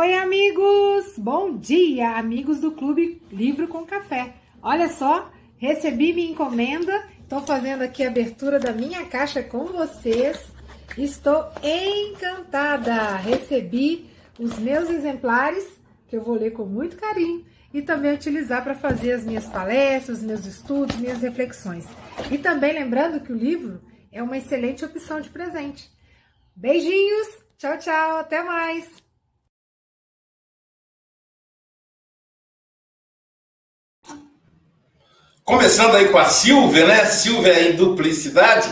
Oi, amigos! Bom dia, amigos do Clube Livro com Café. Olha só, recebi minha encomenda, estou fazendo aqui a abertura da minha caixa com vocês. Estou encantada! Recebi os meus exemplares, que eu vou ler com muito carinho e também utilizar para fazer as minhas palestras, meus estudos, minhas reflexões. E também lembrando que o livro é uma excelente opção de presente. Beijinhos, tchau, tchau, até mais! Começando aí com a Silvia, né? Silvia em duplicidade.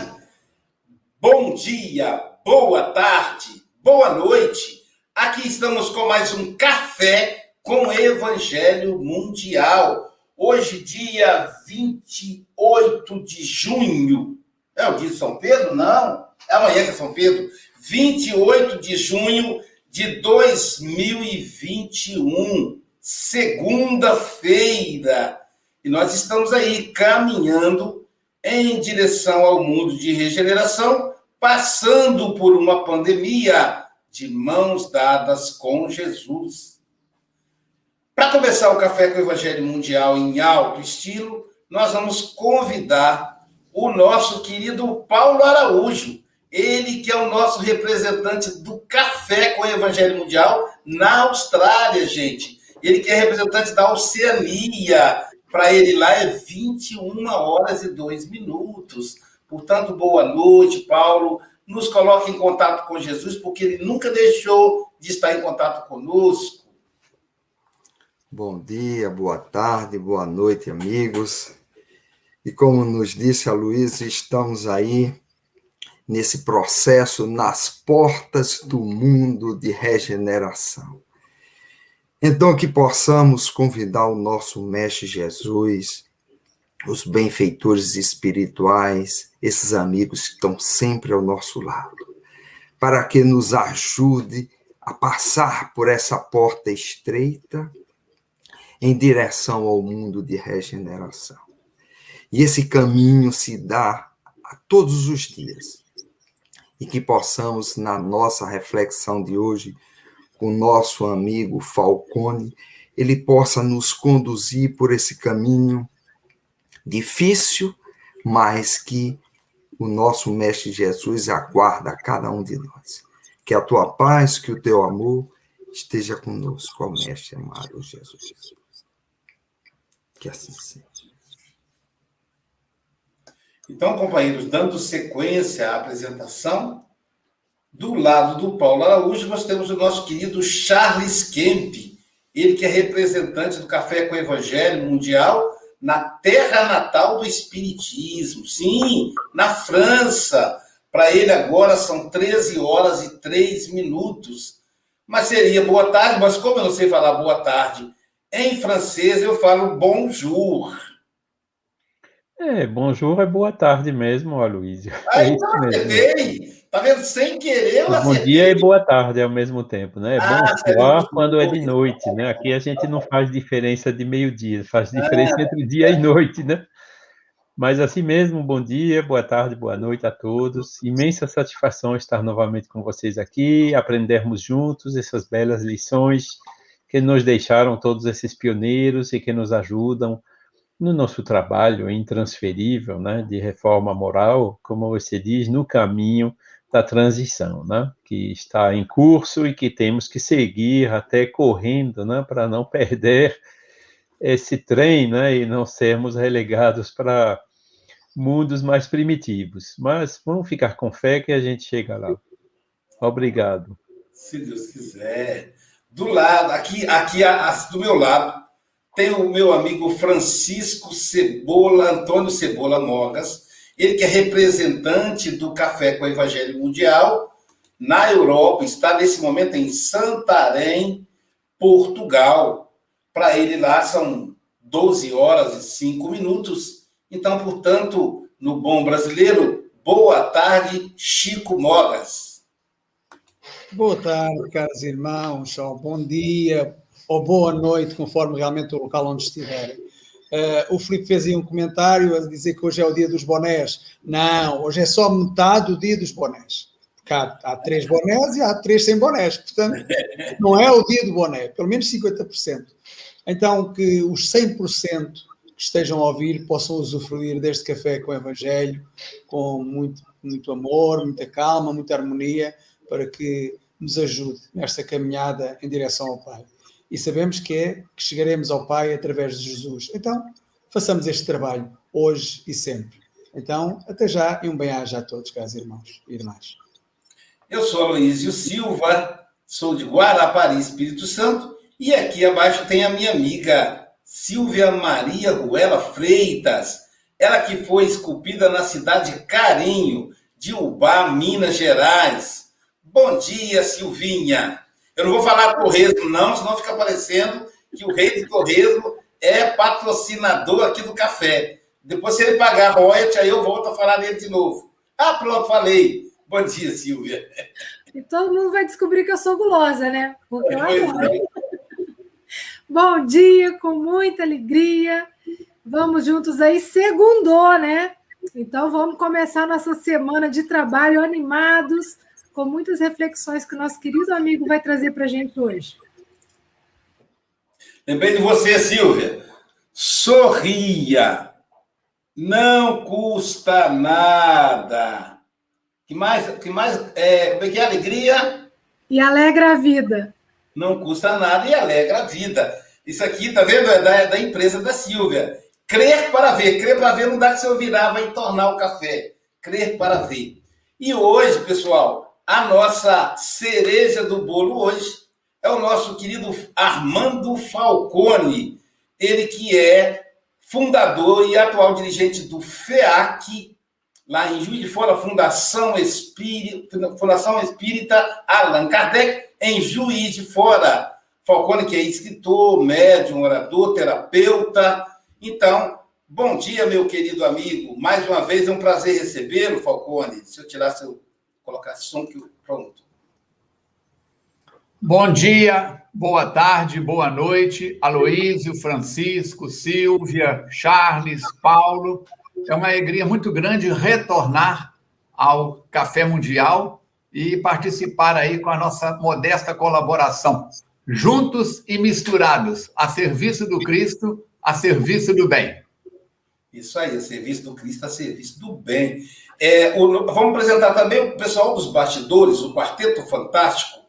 Bom dia, boa tarde, boa noite. Aqui estamos com mais um café com Evangelho Mundial. Hoje, dia 28 de junho. É o dia de São Pedro? Não. É amanhã que é São Pedro. 28 de junho de 2021. Segunda-feira. E nós estamos aí caminhando em direção ao mundo de regeneração, passando por uma pandemia de mãos dadas com Jesus. Para começar o Café com o Evangelho Mundial em alto estilo, nós vamos convidar o nosso querido Paulo Araújo, ele que é o nosso representante do Café com o Evangelho Mundial na Austrália, gente. Ele que é representante da Oceania, para ele lá é 21 horas e 2 minutos. Portanto, boa noite, Paulo. Nos coloque em contato com Jesus, porque ele nunca deixou de estar em contato conosco. Bom dia, boa tarde, boa noite, amigos. E como nos disse a Luísa, estamos aí nesse processo nas portas do mundo de regeneração. Então, que possamos convidar o nosso Mestre Jesus, os benfeitores espirituais, esses amigos que estão sempre ao nosso lado, para que nos ajude a passar por essa porta estreita em direção ao mundo de regeneração. E esse caminho se dá a todos os dias. E que possamos, na nossa reflexão de hoje, com nosso amigo Falcone, ele possa nos conduzir por esse caminho difícil, mas que o nosso Mestre Jesus aguarda a cada um de nós. Que a tua paz, que o teu amor esteja conosco, ó Mestre amado Jesus. Que assim seja. Então, companheiros, dando sequência à apresentação, do lado do Paulo Araújo, nós temos o nosso querido Charles Kemp, ele que é representante do Café com Evangelho Mundial na terra natal do Espiritismo. Sim, na França. Para ele agora são 13 horas e 3 minutos. Mas seria boa tarde, mas como eu não sei falar boa tarde em francês, eu falo bonjour. É, bonjour é boa tarde mesmo, Aloysio. Ah, é então acertei. Tá vendo? Sem querer, eu Bom dia e boa tarde ao mesmo tempo, né? É ah, bom soar quando é de noite, né? Aqui a gente não faz diferença de meio-dia, faz diferença ah. entre dia e noite, né? Mas assim mesmo, bom dia, boa tarde, boa noite a todos. Imensa satisfação estar novamente com vocês aqui, aprendermos juntos essas belas lições que nos deixaram todos esses pioneiros e que nos ajudam no nosso trabalho intransferível, né, de reforma moral, como você diz, no caminho da transição, né? que está em curso e que temos que seguir até correndo, né? para não perder esse trem né? e não sermos relegados para mundos mais primitivos. Mas vamos ficar com fé que a gente chega lá. Obrigado. Se Deus quiser. Do lado, aqui, aqui do meu lado, tem o meu amigo Francisco Cebola, Antônio Cebola Mogas, ele que é representante do Café com o Evangelho Mundial na Europa, está nesse momento em Santarém, Portugal. Para ele lá são 12 horas e 5 minutos. Então, portanto, no bom brasileiro, boa tarde, Chico Mogas. Boa tarde, caros irmãos, ou bom dia, ou boa noite, conforme realmente o local onde estiverem. Uh, o Filipe fez aí um comentário a dizer que hoje é o dia dos bonés. Não, hoje é só metade do dia dos bonés. Há, há três bonés e há três sem bonés. Portanto, não é o dia do boné, pelo menos 50%. Então, que os 100% que estejam a ouvir possam usufruir deste café com o Evangelho, com muito, muito amor, muita calma, muita harmonia, para que nos ajude nesta caminhada em direção ao Pai. E sabemos que é que chegaremos ao Pai através de Jesus. Então, façamos este trabalho hoje e sempre. Então, até já e um bem-aja a todos, caros irmãos e irmãs. Eu sou Aloysio Silva, sou de Guarapari, Espírito Santo, e aqui abaixo tem a minha amiga Silvia Maria Ruela Freitas, ela que foi esculpida na cidade de Carinho, de Ubá, Minas Gerais. Bom dia, Silvinha. Eu não vou falar torresmo, não, senão fica parecendo que o rei do torresmo é patrocinador aqui do café. Depois, se ele pagar royalty, aí eu volto a falar dele de novo. Ah, pronto, falei. Bom dia, Silvia. E todo mundo vai descobrir que eu sou gulosa, né? Porque eu adoro. É. Bom dia, com muita alegria. Vamos juntos aí, segundou, né? Então vamos começar nossa semana de trabalho animados, com muitas reflexões que o nosso querido amigo vai trazer para a gente hoje. Lembrei de você, Silvia. Sorria. Não custa nada. Que mais, que mais é, como é que é? Alegria? E alegra a vida. Não custa nada e alegra a vida. Isso aqui, tá vendo? É da, da empresa da Silvia. Crer para ver. Crer para ver não dá que você virar, vai entornar o café. Crer para ver. E hoje, pessoal, a nossa cereja do bolo hoje é o nosso querido Armando Falcone. Ele que é fundador e atual dirigente do FEAC, lá em Juiz de Fora, Fundação Espírita, Fundação Espírita Allan Kardec, em Juiz de Fora. Falcone, que é escritor, médium, orador, terapeuta. Então, bom dia, meu querido amigo. Mais uma vez é um prazer recebê-lo, Falcone. Se eu tirar seu. Colocar som que. Pronto. Bom dia, boa tarde, boa noite, Aloísio, Francisco, Silvia, Charles, Paulo é uma alegria muito grande retornar ao Café Mundial e participar aí com a nossa modesta colaboração. Juntos e misturados, a serviço do Cristo, a serviço do bem. Isso aí, a serviço do Cristo, a serviço do bem. É, o, vamos apresentar também o pessoal dos bastidores, o Quarteto Fantástico.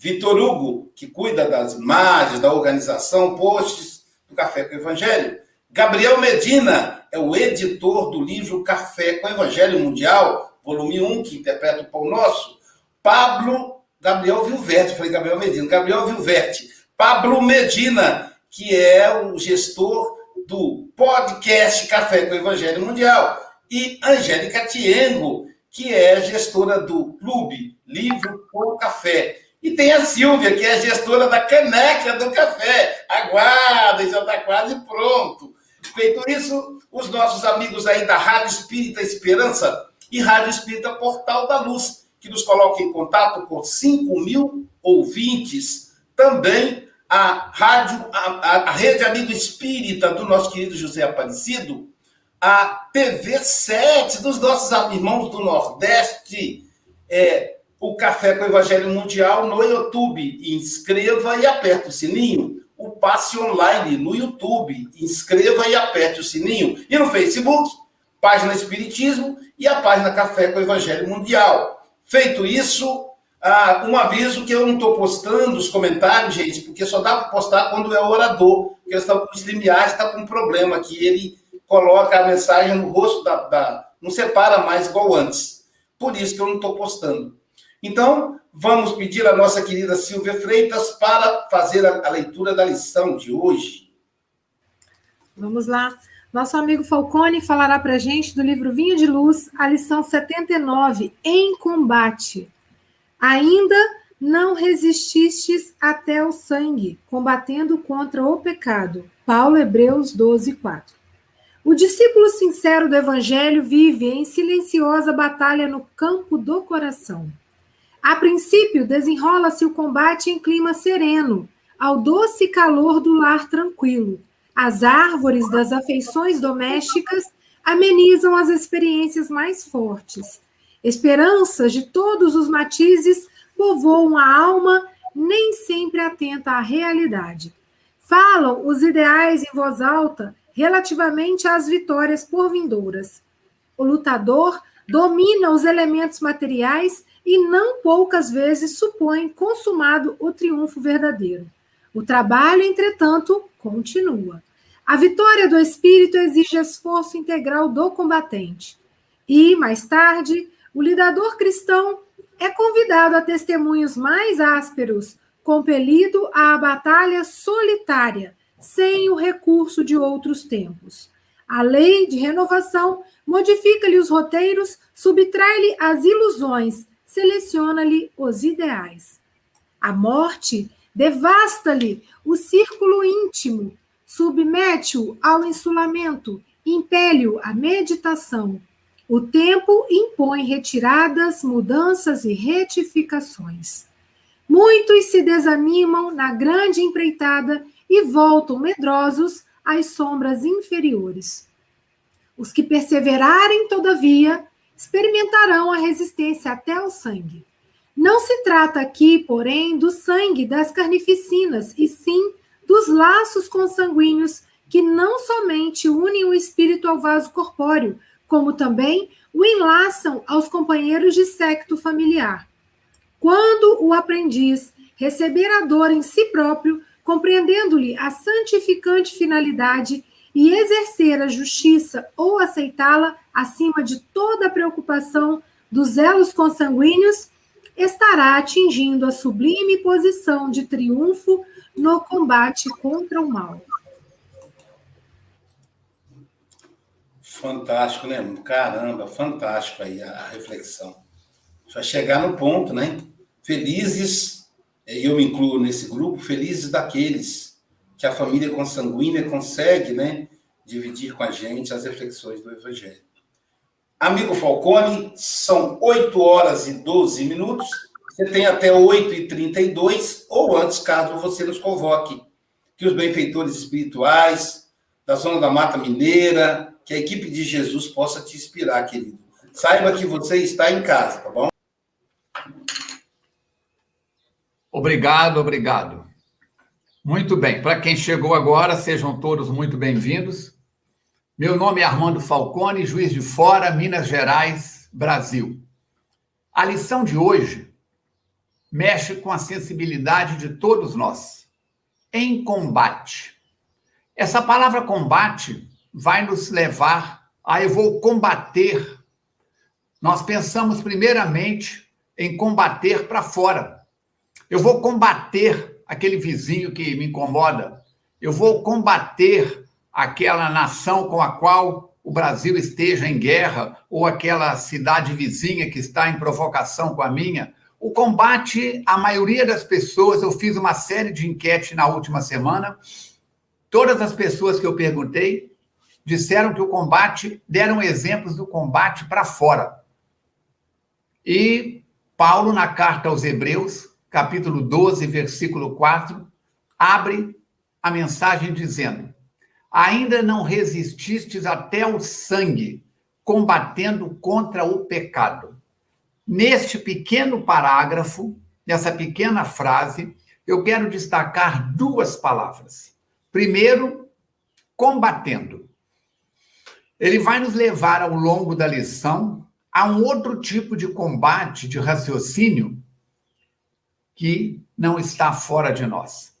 Vitor Hugo, que cuida das imagens, da organização, posts do Café com o Evangelho. Gabriel Medina, é o editor do livro Café com Evangelho Mundial, volume 1, que interpreta o Pão Nosso, Pablo Gabriel Vilverte, falei Gabriel Medina, Gabriel Vilverte, Pablo Medina, que é o gestor do podcast Café com Evangelho Mundial, e Angélica Tiengo, que é gestora do Clube Livro com Café. E tem a Silvia, que é gestora da caneca do café. Aguarda, já está quase pronto. Feito isso, os nossos amigos aí da Rádio Espírita Esperança e Rádio Espírita Portal da Luz, que nos colocam em contato com 5 mil ouvintes. Também a rádio, a, a, Rede Amigo Espírita do nosso querido José Aparecido, a TV 7 dos nossos irmãos do Nordeste, é, o Café com o Evangelho Mundial no YouTube. Inscreva e aperte o sininho o passe online no YouTube. Inscreva e aperte o sininho. E no Facebook, página Espiritismo e a página Café com o Evangelho Mundial. Feito isso, ah, um aviso que eu não estou postando os comentários, gente, porque só dá para postar quando é orador. Porque o StreamYard está com um problema que ele coloca a mensagem no rosto da, da. não separa mais igual antes. Por isso que eu não estou postando. Então, vamos pedir a nossa querida Silvia Freitas para fazer a, a leitura da lição de hoje. Vamos lá. Nosso amigo Falcone falará para gente do livro Vinho de Luz, a lição 79, Em Combate. Ainda não resististes até o sangue, combatendo contra o pecado. Paulo Hebreus 12, 4. O discípulo sincero do Evangelho vive em silenciosa batalha no campo do coração. A princípio, desenrola-se o combate em clima sereno, ao doce calor do lar tranquilo. As árvores das afeições domésticas amenizam as experiências mais fortes. Esperanças de todos os matizes povoam a alma, nem sempre atenta à realidade. Falam os ideais em voz alta relativamente às vitórias por vindouras. O lutador domina os elementos materiais e não poucas vezes supõe consumado o triunfo verdadeiro. O trabalho, entretanto, continua. A vitória do espírito exige esforço integral do combatente. E, mais tarde, o lidador cristão é convidado a testemunhos mais ásperos, compelido à batalha solitária, sem o recurso de outros tempos. A lei de renovação modifica-lhe os roteiros, subtrai-lhe as ilusões, seleciona-lhe os ideais. A morte devasta-lhe o círculo íntimo, submete-o ao insulamento, impele-o à meditação. O tempo impõe retiradas, mudanças e retificações. Muitos se desanimam na grande empreitada e voltam medrosos às sombras inferiores. Os que perseverarem, todavia, experimentarão a resistência até ao sangue. Não se trata aqui, porém, do sangue das carnificinas, e sim dos laços consanguíneos que não somente unem o espírito ao vaso corpóreo, como também o enlaçam aos companheiros de secto familiar. Quando o aprendiz receber a dor em si próprio, compreendendo-lhe a santificante finalidade e exercer a justiça ou aceitá-la acima de toda preocupação dos elos consanguíneos, estará atingindo a sublime posição de triunfo no combate contra o mal. Fantástico, né? Caramba, fantástico aí a reflexão. Vai chegar no ponto, né? Felizes, e eu me incluo nesse grupo, felizes daqueles que a família consanguínea consegue, né, dividir com a gente as reflexões do Evangelho. Amigo Falcone, são 8 horas e 12 minutos. Você tem até 8h32, ou antes, caso você nos convoque. Que os benfeitores espirituais da Zona da Mata Mineira, que a equipe de Jesus possa te inspirar, querido. Saiba que você está em casa, tá bom? Obrigado, obrigado. Muito bem. Para quem chegou agora, sejam todos muito bem-vindos. Meu nome é Armando Falcone, juiz de fora, Minas Gerais, Brasil. A lição de hoje mexe com a sensibilidade de todos nós. Em combate. Essa palavra combate vai nos levar a eu vou combater. Nós pensamos primeiramente em combater para fora. Eu vou combater aquele vizinho que me incomoda. Eu vou combater aquela nação com a qual o Brasil esteja em guerra ou aquela cidade vizinha que está em provocação com a minha. O combate, a maioria das pessoas, eu fiz uma série de enquetes na última semana. Todas as pessoas que eu perguntei disseram que o combate, deram exemplos do combate para fora. E Paulo, na carta aos Hebreus, capítulo 12, versículo 4, abre a mensagem dizendo: Ainda não resististes até o sangue, combatendo contra o pecado. Neste pequeno parágrafo, nessa pequena frase, eu quero destacar duas palavras. Primeiro, combatendo. Ele vai nos levar ao longo da lição a um outro tipo de combate, de raciocínio, que não está fora de nós.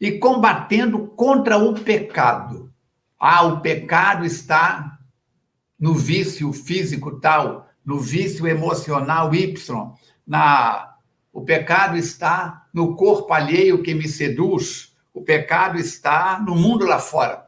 E combatendo contra o pecado. Ah, o pecado está no vício físico tal, no vício emocional Y, na o pecado está no corpo alheio que me seduz, o pecado está no mundo lá fora.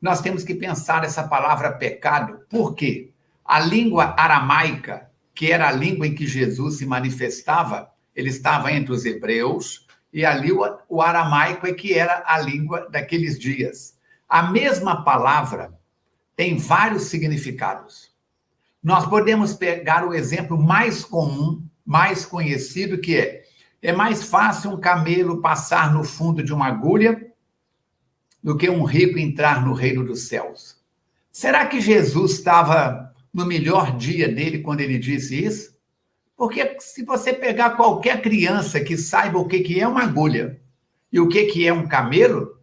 Nós temos que pensar essa palavra pecado, por quê? A língua aramaica, que era a língua em que Jesus se manifestava, ele estava entre os hebreus, e ali o, aramaico é que era a língua daqueles dias. A mesma palavra tem vários significados. Nós podemos pegar o exemplo mais comum, mais conhecido, que é: é mais fácil um camelo passar no fundo de uma agulha do que um rico entrar no reino dos céus. Será que Jesus estava no melhor dia dele quando ele disse isso? Porque se você pegar qualquer criança que saiba o que, que é uma agulha e o que, que é um camelo,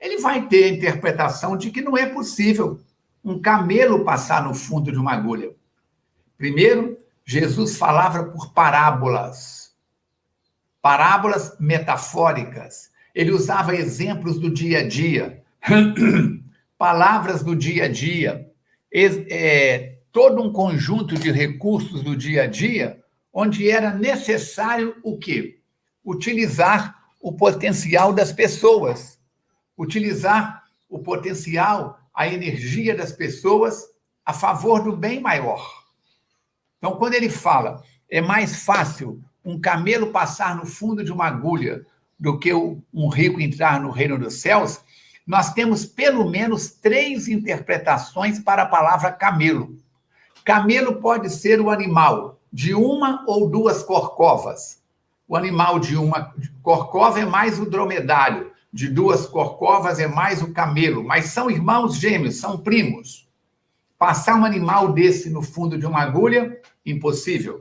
ele vai ter a interpretação de que não é possível um camelo passar no fundo de uma agulha. Primeiro, Jesus falava por parábolas, parábolas metafóricas. Ele usava exemplos do dia a dia, palavras do dia a dia, é, todo um conjunto de recursos do dia a dia, onde era necessário o quê? Utilizar o potencial das pessoas, utilizar o potencial, a energia das pessoas a favor do bem maior. Então, quando ele fala, é mais fácil um camelo passar no fundo de uma agulha do que um rico entrar no reino dos céus, nós temos pelo menos três interpretações para a palavra camelo. Camelo pode ser o animal de uma ou duas corcovas. O animal de uma corcova é mais o dromedário, de duas corcovas é mais o camelo, mas são irmãos gêmeos, são primos. Passar um animal desse no fundo de uma agulha, impossível.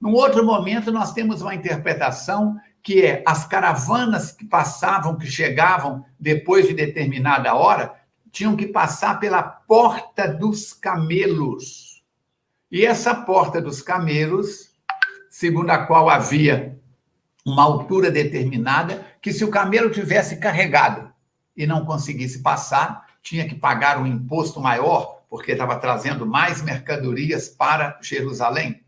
Num outro momento, nós temos uma interpretação que é as caravanas que passavam, que chegavam depois de determinada hora, tinham que passar pela porta dos camelos. E essa porta dos camelos, segundo a qual havia uma altura determinada, que se o camelo tivesse carregado e não conseguisse passar, tinha que pagar um imposto maior, porque estava trazendo mais mercadorias para Jerusalém.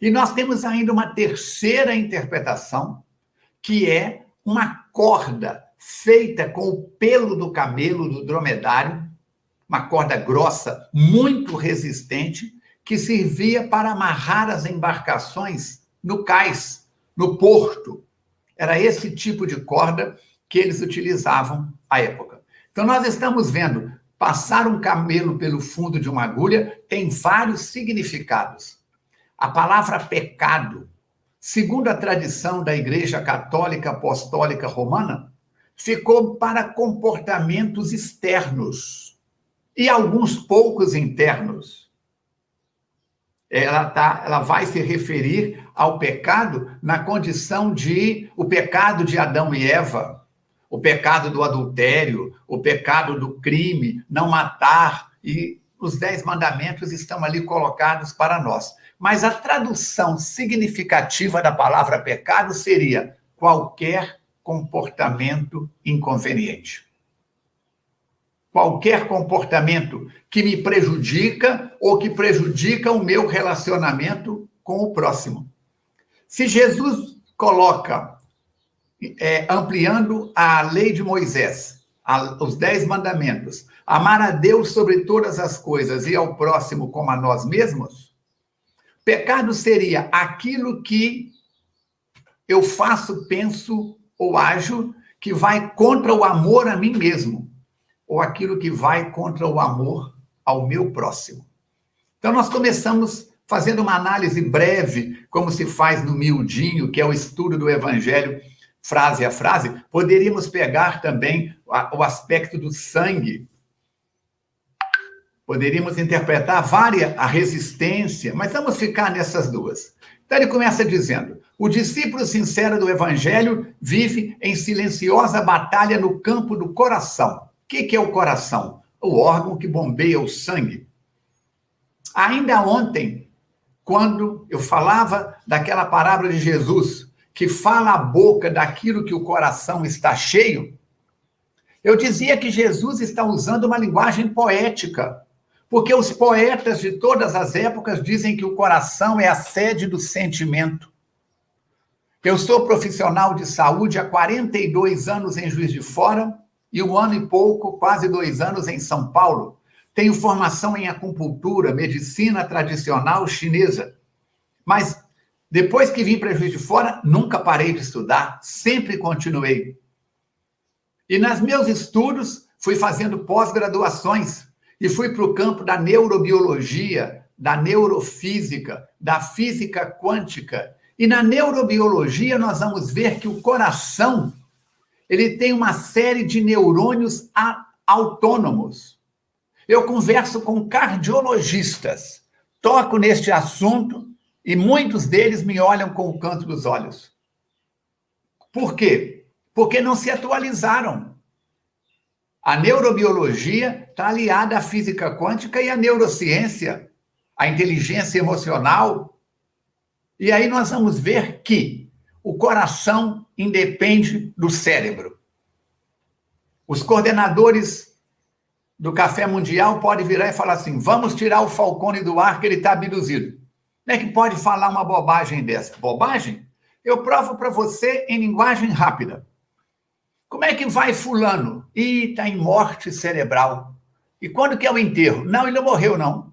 E nós temos ainda uma terceira interpretação, que é uma corda feita com o pelo do camelo, do dromedário, uma corda grossa, muito resistente, que servia para amarrar as embarcações no cais, no porto. Era esse tipo de corda que eles utilizavam à época. Então, nós estamos vendo passar um camelo pelo fundo de uma agulha tem vários significados. A palavra pecado segundo a tradição da Igreja Católica Apostólica Romana, ficou para comportamentos externos e alguns poucos internos. Ela, tá, ela vai se referir ao pecado na condição de o pecado de Adão e Eva, o pecado do adultério, o pecado do crime, não matar, e os dez mandamentos estão ali colocados para nós. Mas a tradução significativa da palavra pecado seria qualquer comportamento inconveniente. Qualquer comportamento que me prejudica ou que prejudica o meu relacionamento com o próximo. Se Jesus coloca, é, ampliando a lei de Moisés, a, os dez mandamentos, amar a Deus sobre todas as coisas e ao próximo como a nós mesmos, Pecado seria aquilo que eu faço, penso ou ajo que vai contra o amor a mim mesmo, ou aquilo que vai contra o amor ao meu próximo. Então, nós começamos fazendo uma análise breve, como se faz no miudinho, que é o estudo do evangelho, frase a frase. Poderíamos pegar também o aspecto do sangue, Poderíamos interpretar várias a resistência, mas vamos ficar nessas duas. Então ele começa dizendo: o discípulo sincero do evangelho vive em silenciosa batalha no campo do coração. Que, que é o coração? O órgão que bombeia o sangue. Ainda ontem, quando eu falava daquela parábola de Jesus, que fala a boca daquilo que o coração está cheio, eu dizia que Jesus está usando uma linguagem poética porque os poetas de todas as épocas dizem que o coração é a sede do sentimento. Eu sou profissional de saúde há 42 anos em Juiz de Fora e um ano e pouco, quase dois anos em São Paulo. Tenho formação em acupuntura, medicina tradicional chinesa. Mas depois que vim para Juiz de Fora, nunca parei de estudar, sempre continuei. E nos meus estudos, fui fazendo pós-graduações e fui para o campo da neurobiologia, da neurofísica, da física quântica. E na neurobiologia nós vamos ver que o coração ele tem uma série de neurônios autônomos. Eu converso com cardiologistas toco neste assunto e muitos deles me olham com o canto dos olhos. Por quê? Porque não se atualizaram. A neurobiologia está aliada à física quântica e à neurociência, à inteligência emocional. E aí nós vamos ver que o coração independe do cérebro. Os coordenadores do Café Mundial podem virar e falar assim: vamos tirar o Falcone do ar que ele está abduzido. Como é que pode falar uma bobagem dessa? Bobagem? Eu provo para você em linguagem rápida. Como é que vai fulano? Ih, está em morte cerebral. E quando que é o enterro? Não, ele não morreu, não.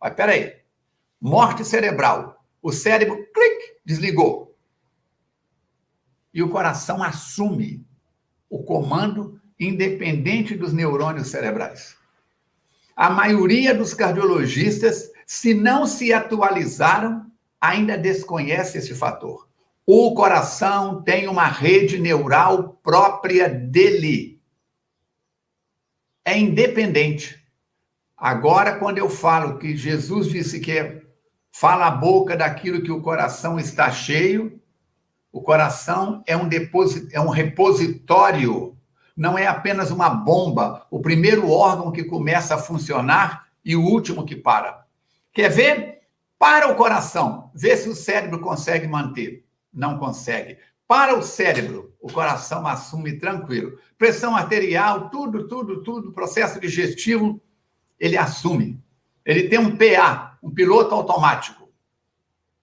Mas peraí. Morte cerebral. O cérebro, clique, desligou. E o coração assume o comando independente dos neurônios cerebrais. A maioria dos cardiologistas, se não se atualizaram, ainda desconhece esse fator. O coração tem uma rede neural própria dele. É independente. Agora, quando eu falo que Jesus disse que é, fala a boca daquilo que o coração está cheio, o coração é um, é um repositório, não é apenas uma bomba, o primeiro órgão que começa a funcionar e o último que para. Quer ver? Para o coração, vê se o cérebro consegue manter não consegue. Para o cérebro, o coração assume tranquilo. Pressão arterial, tudo, tudo, tudo, processo digestivo, ele assume. Ele tem um PA, um piloto automático.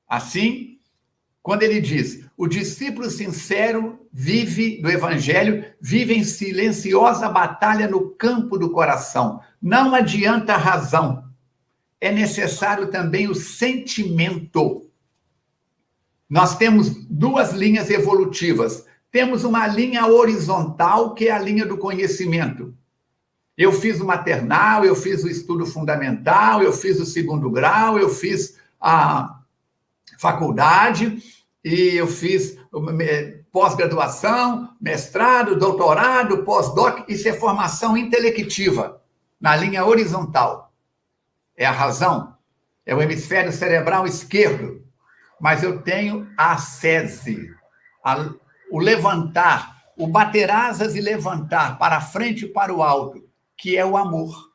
Assim, quando ele diz: o discípulo sincero vive do evangelho, vive em silenciosa batalha no campo do coração. Não adianta a razão. É necessário também o sentimento. Nós temos duas linhas evolutivas. Temos uma linha horizontal, que é a linha do conhecimento. Eu fiz o maternal, eu fiz o estudo fundamental, eu fiz o segundo grau, eu fiz a faculdade e eu fiz pós-graduação, mestrado, doutorado, pós-doc. Isso é formação intelectiva na linha horizontal. É a razão, é o hemisfério cerebral esquerdo mas eu tenho a sese, a, o levantar, o bater asas e levantar para frente e para o alto, que é o amor.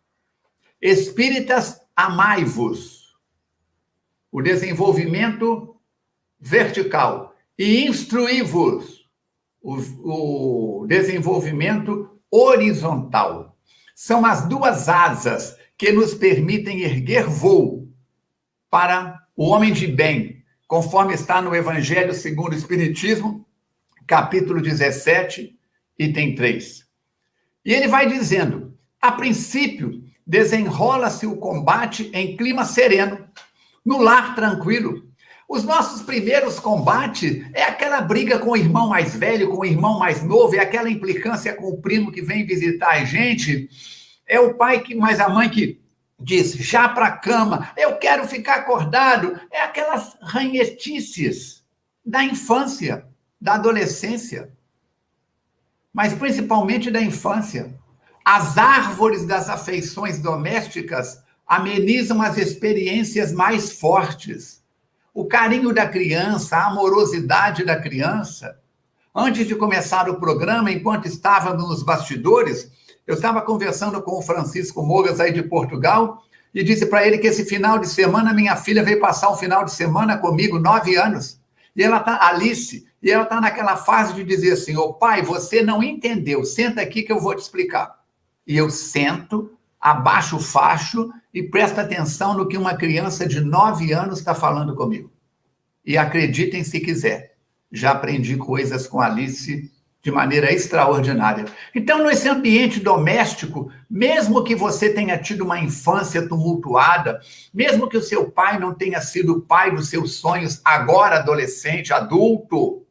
Espíritas, amai-vos. O desenvolvimento vertical. E instruí-vos. O, o desenvolvimento horizontal. São as duas asas que nos permitem erguer voo para o homem de bem, conforme está no Evangelho segundo o Espiritismo, capítulo 17, item 3. E ele vai dizendo: a princípio, desenrola-se o combate em clima sereno, no lar tranquilo. Os nossos primeiros combates é aquela briga com o irmão mais velho, com o irmão mais novo, é aquela implicância com o primo que vem visitar a gente. É o pai que mais a mãe que diz já para cama, eu quero ficar acordado. É aquelas ranhetices da infância, da adolescência, mas principalmente da infância. As árvores das afeições domésticas amenizam as experiências mais fortes. O carinho da criança, a amorosidade da criança. Antes de começar o programa, enquanto estávamos nos bastidores, eu estava conversando com o Francisco Mogas aí de Portugal e disse para ele que esse final de semana minha filha veio passar um final de semana comigo, nove anos. E ela está, Alice, e ela está naquela fase de dizer assim: Ô pai, você não entendeu, senta aqui que eu vou te explicar. E eu sento, abaixo o facho e presto atenção no que uma criança de nove anos está falando comigo. E acreditem se quiser, já aprendi coisas com Alice de maneira extraordinária. Então, nesse ambiente doméstico, mesmo que você tenha tido uma infância tumultuada, mesmo que o seu pai não tenha sido o pai dos seus sonhos, agora adolescente, adulto,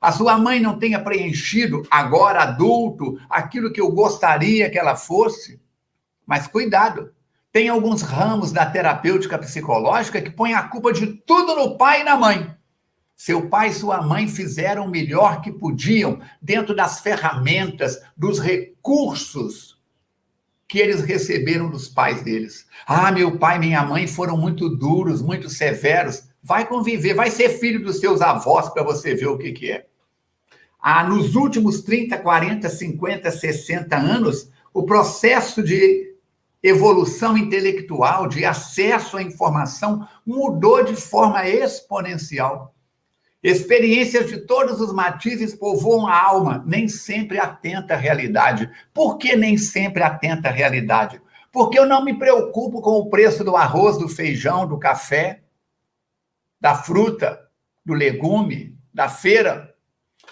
a sua mãe não tenha preenchido, agora adulto, aquilo que eu gostaria que ela fosse, mas cuidado. Tem alguns ramos da terapêutica psicológica que põem a culpa de tudo no pai e na mãe. Seu pai e sua mãe fizeram o melhor que podiam dentro das ferramentas, dos recursos que eles receberam dos pais deles. Ah, meu pai e minha mãe foram muito duros, muito severos. Vai conviver, vai ser filho dos seus avós para você ver o que, que é. Ah, nos últimos 30, 40, 50, 60 anos, o processo de evolução intelectual, de acesso à informação, mudou de forma exponencial. Experiências de todos os matizes povoam a alma, nem sempre atenta à realidade. Por que nem sempre atenta à realidade? Porque eu não me preocupo com o preço do arroz, do feijão, do café, da fruta, do legume, da feira.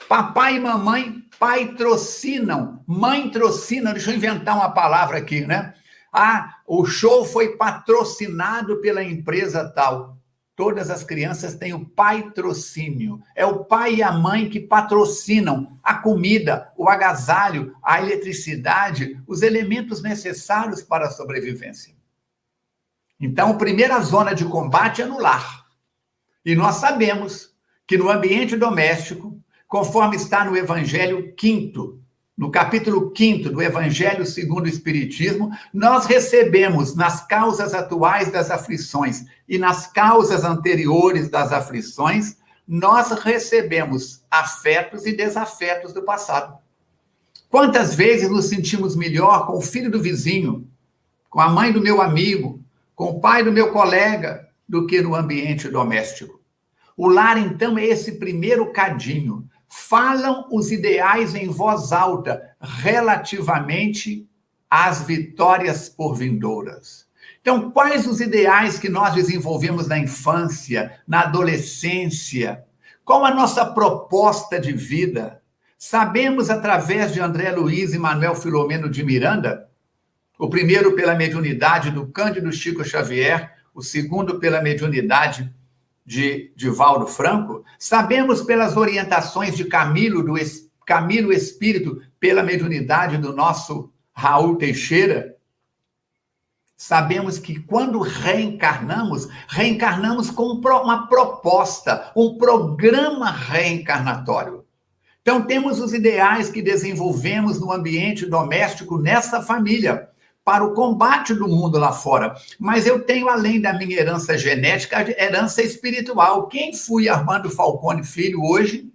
Papai e mamãe patrocinam, mãe trocina, deixa eu inventar uma palavra aqui, né? Ah, o show foi patrocinado pela empresa tal. Todas as crianças têm o patrocínio. É o pai e a mãe que patrocinam a comida, o agasalho, a eletricidade, os elementos necessários para a sobrevivência. Então, a primeira zona de combate é no lar. E nós sabemos que no ambiente doméstico, conforme está no Evangelho quinto, no capítulo 5 do Evangelho segundo o Espiritismo, nós recebemos nas causas atuais das aflições e nas causas anteriores das aflições, nós recebemos afetos e desafetos do passado. Quantas vezes nos sentimos melhor com o filho do vizinho, com a mãe do meu amigo, com o pai do meu colega, do que no ambiente doméstico? O lar, então, é esse primeiro cadinho falam os ideais em voz alta relativamente às vitórias por vindouras. Então, quais os ideais que nós desenvolvemos na infância, na adolescência? Qual a nossa proposta de vida? Sabemos através de André Luiz e Manuel Filomeno de Miranda, o primeiro pela mediunidade do Cândido Chico Xavier, o segundo pela mediunidade de Divaldo Franco, sabemos pelas orientações de Camilo, do Camilo Espírito, pela mediunidade do nosso Raul Teixeira, sabemos que quando reencarnamos, reencarnamos com uma proposta, um programa reencarnatório. Então, temos os ideais que desenvolvemos no ambiente doméstico nessa família para o combate do mundo lá fora. Mas eu tenho, além da minha herança genética, herança espiritual. Quem fui Armando Falcone Filho hoje,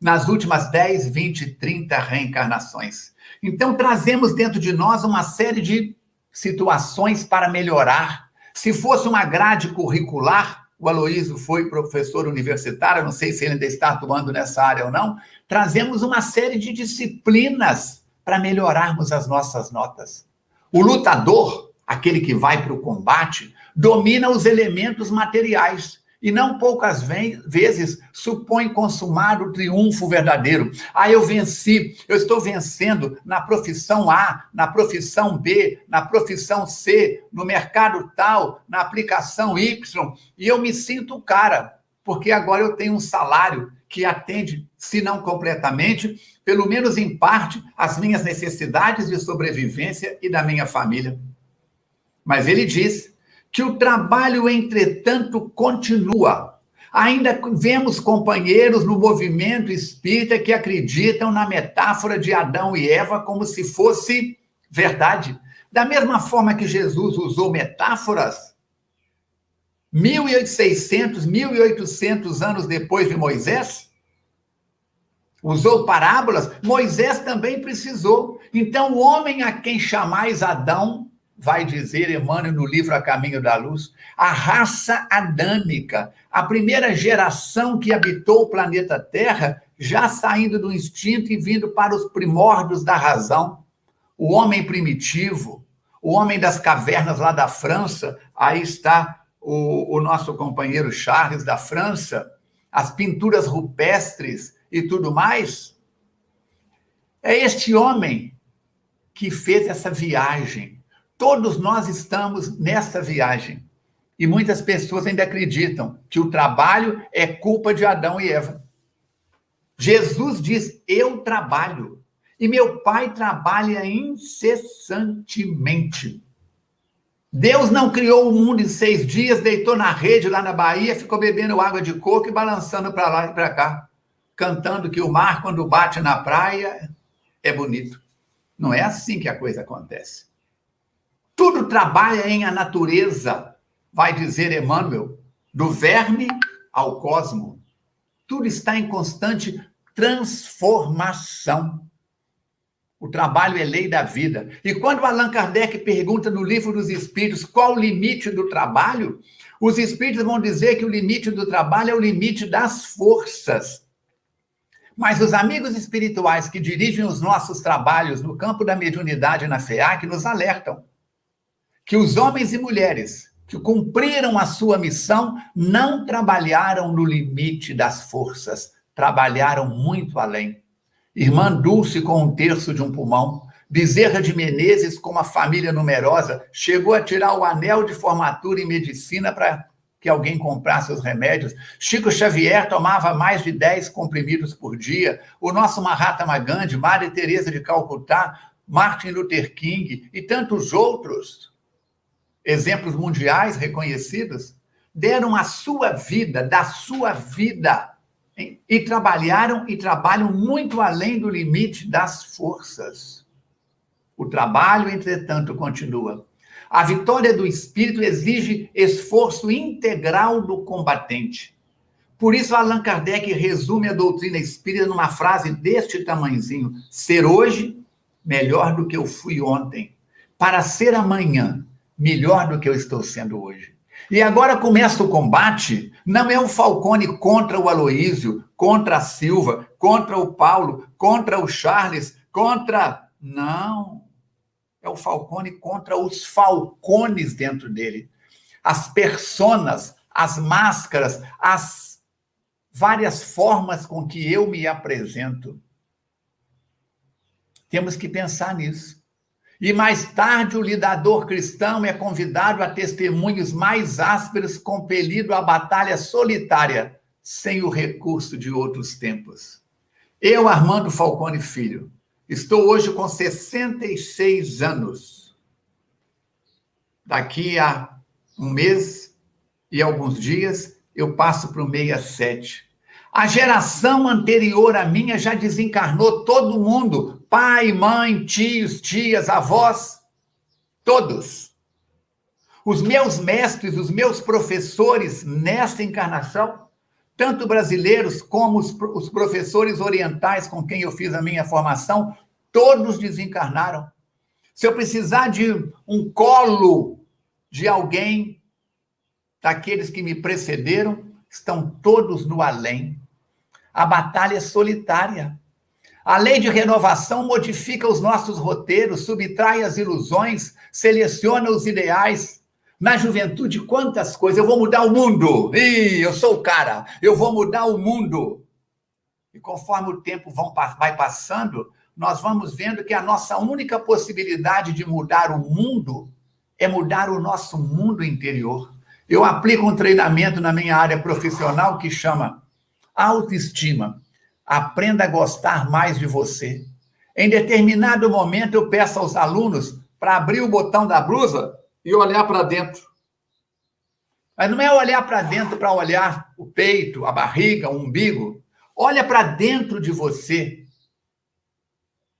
nas últimas 10, 20, 30 reencarnações? Então, trazemos dentro de nós uma série de situações para melhorar. Se fosse uma grade curricular, o Aloísio foi professor universitário, não sei se ele ainda está atuando nessa área ou não, trazemos uma série de disciplinas para melhorarmos as nossas notas. O lutador, aquele que vai para o combate, domina os elementos materiais e não poucas vezes supõe consumar o triunfo verdadeiro. Ah, eu venci, eu estou vencendo na profissão A, na profissão B, na profissão C, no mercado tal, na aplicação Y, e eu me sinto cara, porque agora eu tenho um salário que atende, se não completamente, pelo menos em parte, as minhas necessidades de sobrevivência e da minha família. Mas ele diz que o trabalho, entretanto, continua. Ainda vemos companheiros no movimento espírita que acreditam na metáfora de Adão e Eva como se fosse verdade. Da mesma forma que Jesus usou metáforas, 1.600, 1.800 anos depois de Moisés, usou parábolas, Moisés também precisou. Então, o homem a quem chamais Adão, vai dizer Emmanuel no livro A Caminho da Luz, a raça adâmica, a primeira geração que habitou o planeta Terra, já saindo do instinto e vindo para os primórdios da razão. O homem primitivo, o homem das cavernas lá da França, aí está o, o nosso companheiro Charles da França, as pinturas rupestres e tudo mais. É este homem que fez essa viagem. Todos nós estamos nessa viagem. E muitas pessoas ainda acreditam que o trabalho é culpa de Adão e Eva. Jesus diz: Eu trabalho. E meu pai trabalha incessantemente. Deus não criou o mundo em seis dias, deitou na rede lá na Bahia, ficou bebendo água de coco e balançando para lá e para cá, cantando que o mar, quando bate na praia, é bonito. Não é assim que a coisa acontece. Tudo trabalha em a natureza, vai dizer Emmanuel, do verme ao cosmo. Tudo está em constante transformação. O trabalho é lei da vida. E quando Allan Kardec pergunta no livro dos Espíritos qual o limite do trabalho, os Espíritos vão dizer que o limite do trabalho é o limite das forças. Mas os amigos espirituais que dirigem os nossos trabalhos no campo da mediunidade na FEAC nos alertam que os homens e mulheres que cumpriram a sua missão não trabalharam no limite das forças, trabalharam muito além. Irmã Dulce com um terço de um pulmão, Bezerra de Menezes com uma família numerosa, chegou a tirar o anel de formatura em medicina para que alguém comprasse os remédios. Chico Xavier tomava mais de 10 comprimidos por dia. O nosso Mahatma Gandhi, Maria Teresa de Calcutá, Martin Luther King e tantos outros exemplos mundiais reconhecidos, deram a sua vida, da sua vida, hein? e trabalharam e trabalham muito além do limite das forças. O trabalho, entretanto, continua. A vitória do espírito exige esforço integral do combatente. Por isso, Allan Kardec resume a doutrina espírita numa frase deste tamanhozinho: ser hoje melhor do que eu fui ontem, para ser amanhã melhor do que eu estou sendo hoje. E agora começa o combate, não é o Falcone contra o Aloísio, contra a Silva, contra o Paulo, contra o Charles, contra. Não. É o Falcone contra os falcones dentro dele. As personas, as máscaras, as várias formas com que eu me apresento. Temos que pensar nisso. E mais tarde, o lidador cristão é convidado a testemunhos mais ásperos, compelido à batalha solitária, sem o recurso de outros tempos. Eu, Armando Falcone Filho, estou hoje com 66 anos. Daqui a um mês e alguns dias, eu passo para o 67. A geração anterior à minha já desencarnou todo mundo, pai, mãe, tios, tias, avós, todos. Os meus mestres, os meus professores nesta encarnação, tanto brasileiros como os, os professores orientais com quem eu fiz a minha formação, todos desencarnaram. Se eu precisar de um colo de alguém, daqueles que me precederam, estão todos no além. A batalha é solitária. A lei de renovação modifica os nossos roteiros, subtrai as ilusões, seleciona os ideais. Na juventude, quantas coisas. Eu vou mudar o mundo. Ih, eu sou o cara. Eu vou mudar o mundo. E conforme o tempo vai passando, nós vamos vendo que a nossa única possibilidade de mudar o mundo é mudar o nosso mundo interior. Eu aplico um treinamento na minha área profissional que chama autoestima. Aprenda a gostar mais de você. Em determinado momento, eu peço aos alunos para abrir o botão da blusa e olhar para dentro. Mas não é olhar para dentro para olhar o peito, a barriga, o umbigo. Olha para dentro de você.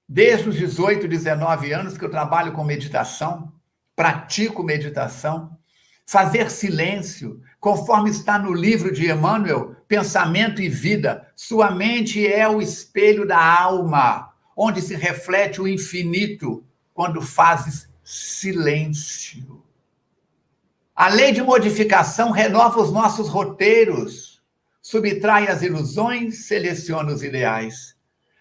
Desde os 18, 19 anos que eu trabalho com meditação, pratico meditação, fazer silêncio, conforme está no livro de Emmanuel, Pensamento e Vida. Sua mente é o espelho da alma, onde se reflete o infinito quando fazes silêncio. A lei de modificação renova os nossos roteiros, subtrai as ilusões, seleciona os ideais.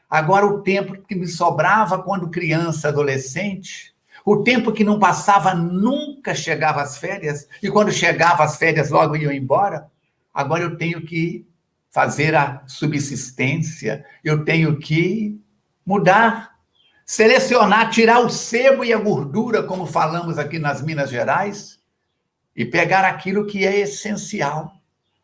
Agora, o tempo que me sobrava quando criança, adolescente, o tempo que não passava nunca chegava às férias, e quando chegava às férias logo iam embora. Agora eu tenho que fazer a subsistência, eu tenho que mudar, selecionar, tirar o sebo e a gordura, como falamos aqui nas Minas Gerais, e pegar aquilo que é essencial.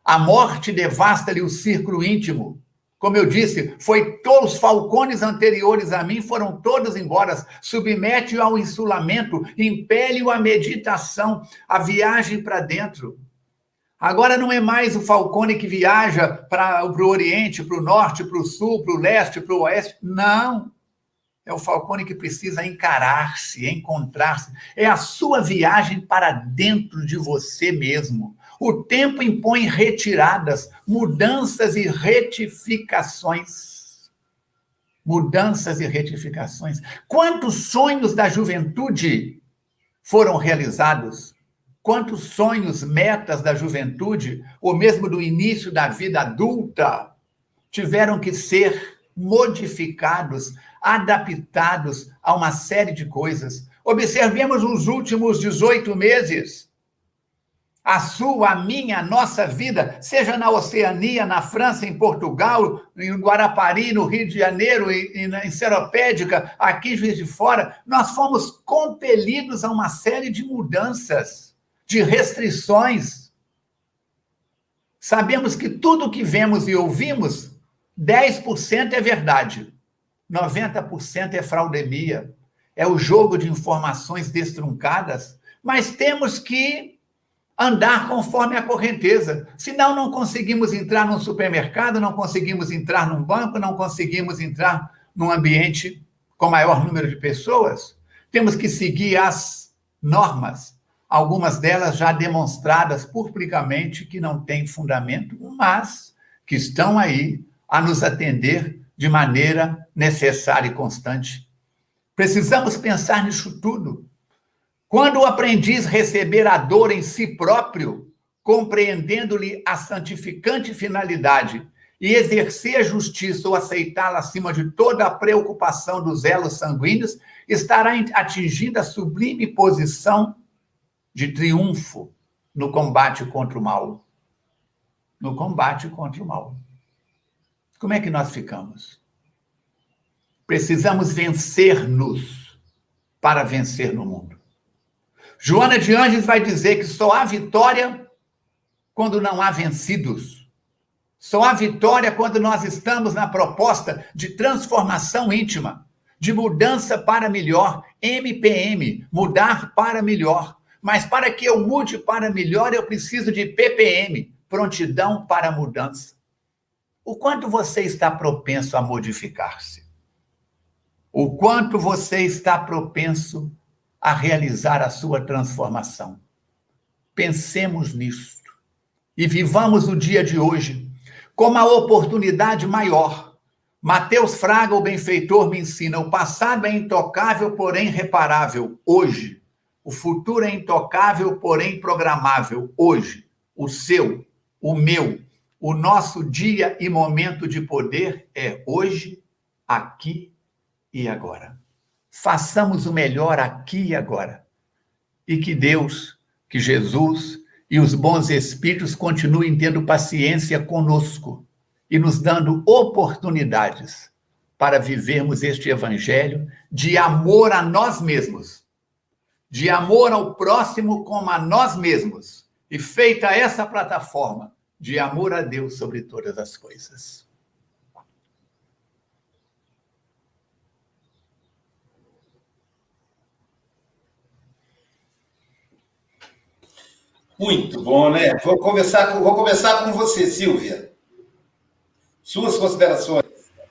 A morte devasta-lhe o círculo íntimo, como eu disse, foi todos os falcones anteriores a mim foram todos embora. Submete-o ao insulamento, impele-o à meditação, à viagem para dentro. Agora não é mais o falcone que viaja para o Oriente, para o Norte, para o Sul, para o Leste, para o Oeste. Não. É o Falcone que precisa encarar-se, encontrar-se. É a sua viagem para dentro de você mesmo. O tempo impõe retiradas, mudanças e retificações. Mudanças e retificações. Quantos sonhos da juventude foram realizados? Quantos sonhos, metas da juventude, ou mesmo do início da vida adulta, tiveram que ser modificados, adaptados a uma série de coisas? Observemos os últimos 18 meses. A sua, a minha, a nossa vida, seja na Oceania, na França, em Portugal, em Guarapari, no Rio de Janeiro, em, em Seropédica, aqui em Juiz de Fora, nós fomos compelidos a uma série de mudanças de restrições. Sabemos que tudo que vemos e ouvimos, 10% é verdade, 90% é fraudemia, é o jogo de informações destruncadas, mas temos que andar conforme a correnteza. Senão, não conseguimos entrar num supermercado, não conseguimos entrar num banco, não conseguimos entrar num ambiente com maior número de pessoas. Temos que seguir as normas algumas delas já demonstradas publicamente que não têm fundamento, mas que estão aí a nos atender de maneira necessária e constante. Precisamos pensar nisso tudo. Quando o aprendiz receber a dor em si próprio, compreendendo-lhe a santificante finalidade e exercer a justiça ou aceitá-la acima de toda a preocupação dos elos sanguíneos, estará atingindo a sublime posição de triunfo no combate contra o mal. No combate contra o mal. Como é que nós ficamos? Precisamos vencer-nos para vencer no mundo. Joana de Anjos vai dizer que só há vitória quando não há vencidos. Só há vitória quando nós estamos na proposta de transformação íntima, de mudança para melhor, MPM, mudar para melhor. Mas para que eu mude para melhor, eu preciso de PPM, prontidão para mudança. O quanto você está propenso a modificar-se? O quanto você está propenso a realizar a sua transformação? Pensemos nisso e vivamos o dia de hoje como a oportunidade maior. Mateus Fraga, o benfeitor, me ensina: o passado é intocável, porém reparável. Hoje, o futuro é intocável, porém programável. Hoje, o seu, o meu, o nosso dia e momento de poder é hoje, aqui e agora. Façamos o melhor aqui e agora. E que Deus, que Jesus e os bons espíritos continuem tendo paciência conosco e nos dando oportunidades para vivermos este evangelho de amor a nós mesmos de amor ao próximo como a nós mesmos, e feita essa plataforma de amor a Deus sobre todas as coisas. Muito bom, né? Vou começar com, vou começar com você, Silvia. Suas considerações.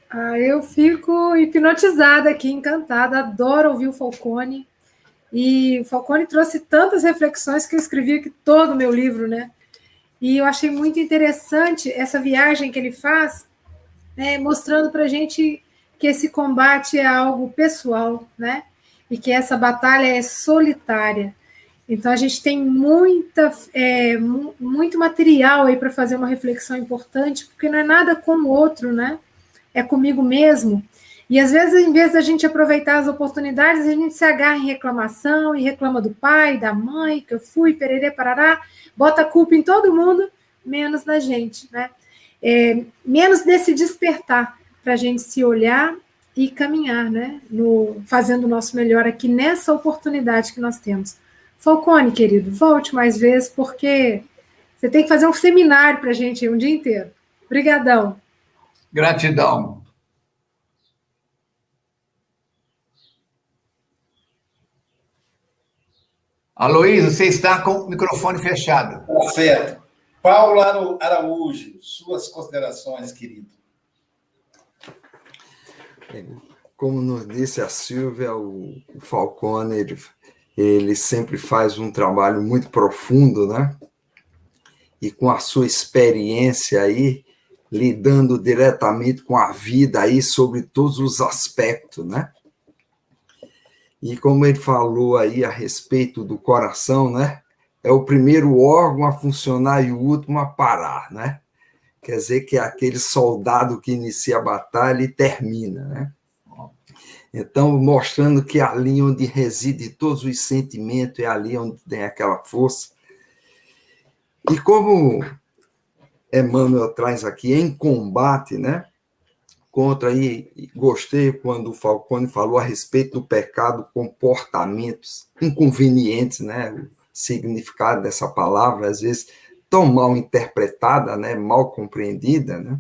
Ah, eu fico hipnotizada aqui, encantada. Adoro ouvir o Falcone. E o Falcone trouxe tantas reflexões que eu escrevi aqui todo o meu livro, né? E eu achei muito interessante essa viagem que ele faz, né, mostrando para a gente que esse combate é algo pessoal, né? E que essa batalha é solitária. Então a gente tem muita, é, muito material aí para fazer uma reflexão importante, porque não é nada com o outro, né? É comigo mesmo. E às vezes, em vez da gente aproveitar as oportunidades, a gente se agarra em reclamação e reclama do pai, da mãe, que eu fui, pererê, parará, bota a culpa em todo mundo, menos na gente, né? É, menos desse despertar para a gente se olhar e caminhar, né? No, fazendo o nosso melhor aqui nessa oportunidade que nós temos. Falcone, querido, volte mais vezes, porque você tem que fazer um seminário para a gente um dia inteiro. Obrigadão. Gratidão. Aloysio, você está com o microfone fechado. Tá certo. Paulo Araújo, suas considerações, querido. como nos disse a Silvia, o, o Falcone, ele, ele sempre faz um trabalho muito profundo, né? E com a sua experiência aí, lidando diretamente com a vida aí sobre todos os aspectos, né? E como ele falou aí a respeito do coração, né? É o primeiro órgão a funcionar e o último a parar, né? Quer dizer que é aquele soldado que inicia a batalha e termina, né? Então, mostrando que é ali onde reside todos os sentimentos, é ali onde tem aquela força. E como Emmanuel traz aqui, em combate, né? Contra aí, gostei quando o Falcone falou a respeito do pecado, comportamentos inconvenientes, né? O significado dessa palavra, às vezes, tão mal interpretada, né? Mal compreendida, né?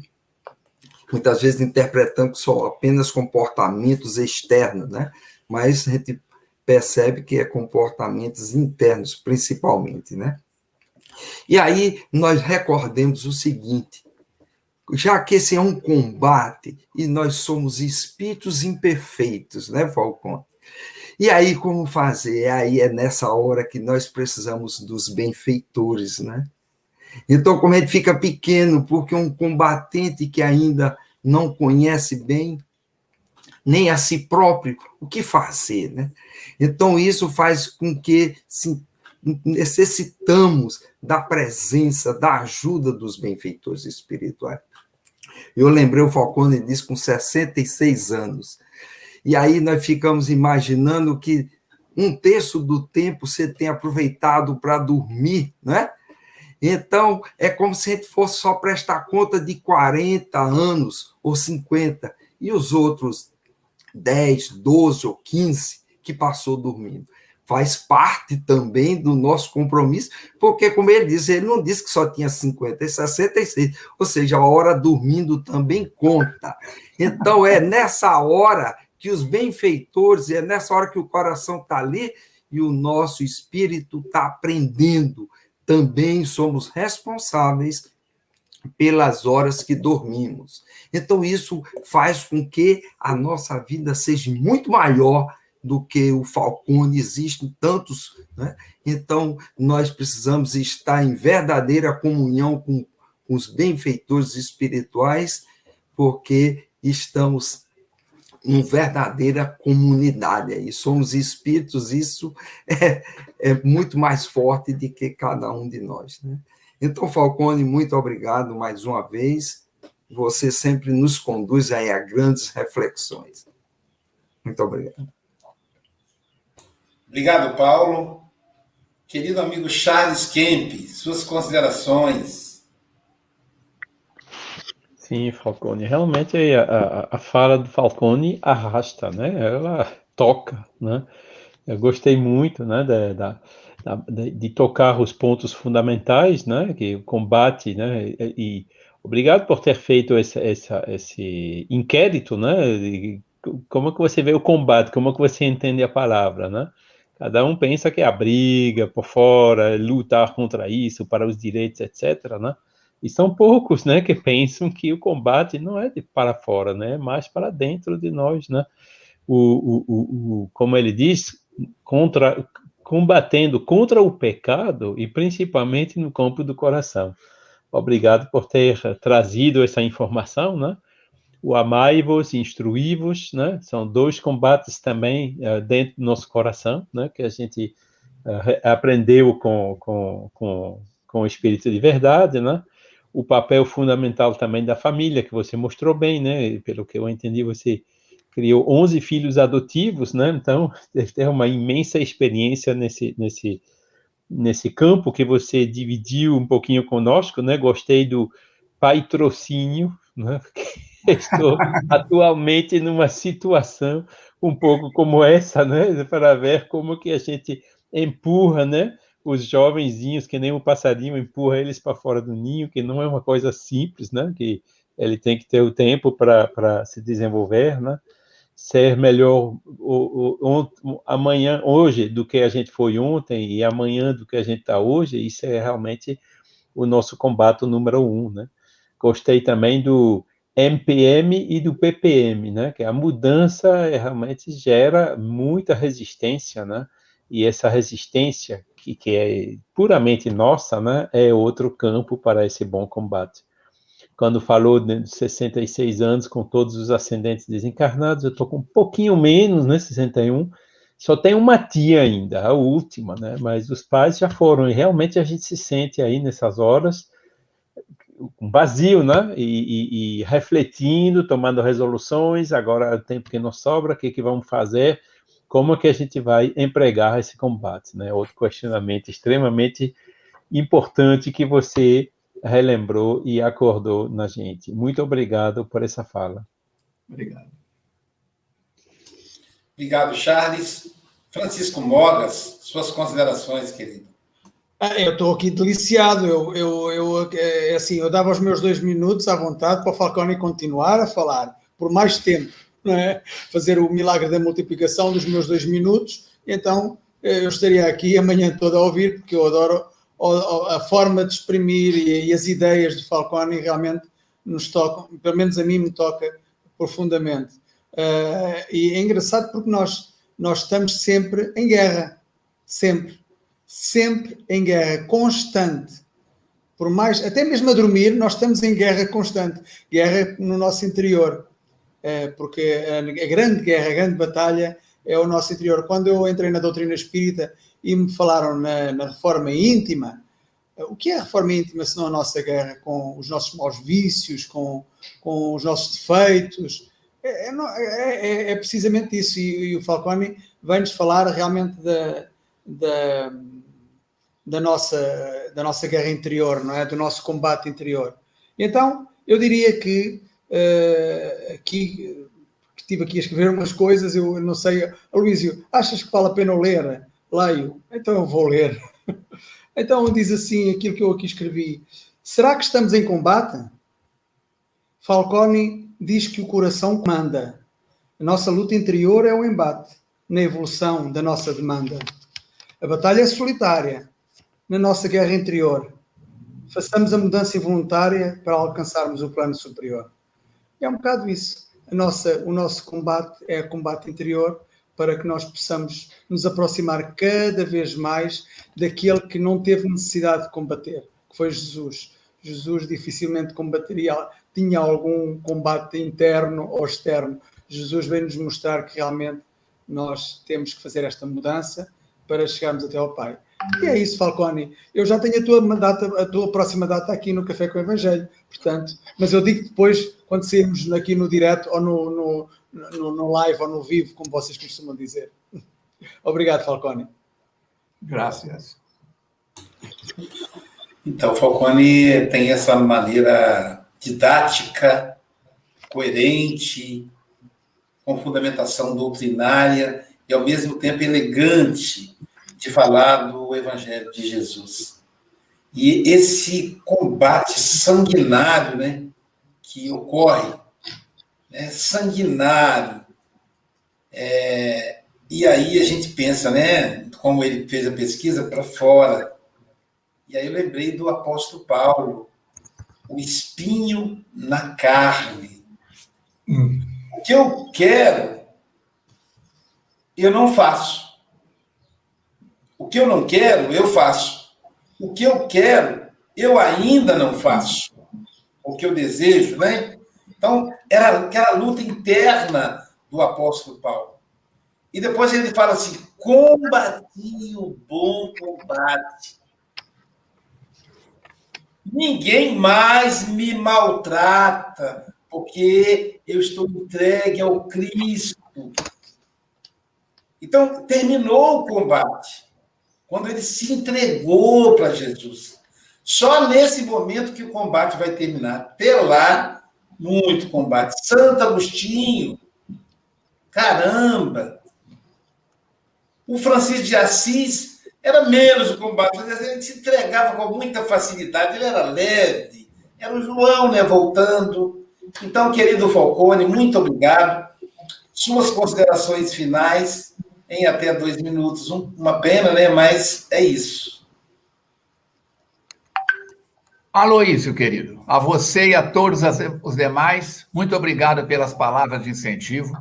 muitas vezes interpretando que são apenas comportamentos externos, né? Mas a gente percebe que é comportamentos internos, principalmente, né? E aí nós recordemos o seguinte: já que esse é um combate e nós somos espíritos imperfeitos, né, Falcone? E aí como fazer? Aí é nessa hora que nós precisamos dos benfeitores, né? Então, como ele fica pequeno, porque um combatente que ainda não conhece bem, nem a si próprio, o que fazer, né? Então, isso faz com que necessitamos da presença, da ajuda dos benfeitores espirituais. Eu lembrei, o Falcone disse, com 66 anos. E aí nós ficamos imaginando que um terço do tempo você tem aproveitado para dormir, né? Então, é como se a gente fosse só prestar conta de 40 anos ou 50, e os outros 10, 12 ou 15 que passou dormindo. Faz parte também do nosso compromisso, porque, como ele disse, ele não disse que só tinha 50, é 66, ou seja, a hora dormindo também conta. Então, é nessa hora que os benfeitores, é nessa hora que o coração está ali e o nosso espírito está aprendendo também somos responsáveis pelas horas que dormimos. Então, isso faz com que a nossa vida seja muito maior do que o Falcone, existem tantos. Né? Então, nós precisamos estar em verdadeira comunhão com, com os benfeitores espirituais, porque estamos em verdadeira comunidade aí. Somos espíritos, isso é, é muito mais forte do que cada um de nós. Né? Então, Falcone, muito obrigado mais uma vez. Você sempre nos conduz aí a grandes reflexões. Muito obrigado. Obrigado, Paulo. Querido amigo Charles Kemp, suas considerações. Sim, Falcone. Realmente a, a, a fala do Falcone arrasta, né? Ela toca, né? Eu gostei muito, né, da, da, da de tocar os pontos fundamentais, né, que o combate, né, e, e obrigado por ter feito esse, essa, esse inquérito, né, de, como que você vê o combate, como que você entende a palavra, né? Cada um pensa que é a briga por fora, lutar contra isso, para os direitos, etc, né? E são poucos, né, que pensam que o combate não é de para fora, né, é mais para dentro de nós, né. O, o, o, o como ele diz, contra, combatendo contra o pecado e principalmente no campo do coração. Obrigado por ter trazido essa informação, né? O amai-vos, instruí-vos, né? São dois combates também uh, dentro do nosso coração, né? Que a gente uh, aprendeu com, com, com, com o Espírito de Verdade, né? o papel fundamental também da família, que você mostrou bem, né? Pelo que eu entendi, você criou 11 filhos adotivos, né? Então, deve ter uma imensa experiência nesse, nesse, nesse campo que você dividiu um pouquinho conosco, né? Gostei do patrocínio, né? Estou atualmente numa situação um pouco como essa, né? Para ver como que a gente empurra, né? os jovenzinhos, que nem um passarinho, empurra eles para fora do ninho, que não é uma coisa simples, né? Que ele tem que ter o tempo para se desenvolver, né? Ser melhor o, o, o, amanhã, hoje, do que a gente foi ontem, e amanhã do que a gente está hoje, isso é realmente o nosso combate número um, né? Gostei também do MPM e do PPM, né? Que a mudança é, realmente gera muita resistência, né? E essa resistência que, que é puramente nossa, né? É outro campo para esse bom combate. Quando falou de 66 anos com todos os ascendentes desencarnados, eu estou com um pouquinho menos, né? 61. Só tem uma tia ainda, a última, né? Mas os pais já foram e realmente a gente se sente aí nessas horas um vazio, né? E, e, e, refletindo, tomando resoluções. Agora é o tempo que nos sobra, o que, que vamos fazer? Como é que a gente vai empregar esse combate, né? Outro questionamento extremamente importante que você relembrou e acordou na gente. Muito obrigado por essa fala. Obrigado. Obrigado, Charles. Francisco Mogas, suas considerações, querido. Ah, eu estou aqui deliciado. Eu, eu, eu, é, assim, eu dava os meus dois minutos à vontade para o Falcone continuar a falar por mais tempo, é? fazer o milagre da multiplicação dos meus dois minutos. Então eu estaria aqui amanhã toda a ouvir, porque eu adoro a, forma de exprimir e, as ideias de Falcone realmente nos tocam, pelo menos a mim me toca profundamente. Uh, e é engraçado porque nós, nós estamos sempre em guerra, sempre sempre em guerra constante. Por mais, até mesmo a dormir, nós estamos em guerra constante, guerra no nosso interior, é, porque a, grande guerra, a grande batalha é o nosso interior. Quando eu entrei na doutrina espírita e me falaram na, na reforma íntima, o que é a reforma íntima se não a nossa guerra com os nossos maus vícios, com, com os nossos defeitos? É, é, é, é, é precisamente isso. E, e o Falcone vem-nos falar realmente da, da, da nossa, da nossa guerra interior, não é? Do nosso combate interior. Então, eu diria que uh, aqui estive aqui a escrever umas coisas, eu não sei, Luísio, achas que vale a pena ler? Leio, então eu vou ler. então diz assim aquilo que eu aqui escrevi. Será que estamos em combate? Falcone diz que o coração comanda. A nossa luta interior é o embate na evolução da nossa demanda. A batalha é solitária, na nossa guerra interior. Façamos a mudança involuntária para alcançarmos o plano superior. É um bocado isso. Nossa, o nosso combate é combate interior para que nós possamos nos aproximar cada vez mais daquele que não teve necessidade de combater, que foi Jesus. Jesus dificilmente combateria, tinha algum combate interno ou externo. Jesus veio nos mostrar que realmente nós temos que fazer esta mudança para chegarmos até ao Pai. E é isso, Falcone. Eu já tenho a tua, data, a tua próxima data aqui no Café com o Evangelho, portanto, mas eu digo depois, quando sairmos aqui no direto ou no, no, no, no live ou no vivo, como vocês costumam dizer. Obrigado, Falcone. Graças. Então, Falcone tem essa maneira didática, coerente, com fundamentação doutrinária e, ao mesmo tempo, elegante de falar do Evangelho de Jesus. E esse combate sanguinário né, que ocorre, né, sanguinário, é, e aí a gente pensa, né, como ele fez a pesquisa, para fora. E aí eu lembrei do apóstolo Paulo, o espinho na carne. Hum. O que eu quero, eu não faço. O que eu não quero, eu faço. O que eu quero, eu ainda não faço. O que eu desejo, né? Então, era aquela luta interna do apóstolo Paulo. E depois ele fala assim: combati o bom combate. Ninguém mais me maltrata, porque eu estou entregue ao Cristo. Então, terminou o combate quando ele se entregou para Jesus. Só nesse momento que o combate vai terminar. Até lá, muito combate. Santo Agostinho, caramba! O Francisco de Assis era menos o combate, ele se entregava com muita facilidade, ele era leve. Era o João, né, voltando. Então, querido Falcone, muito obrigado. Suas considerações finais em até dois minutos. uma pena, né? Mas é isso. Aloísio, querido, a você e a todos os demais, muito obrigado pelas palavras de incentivo.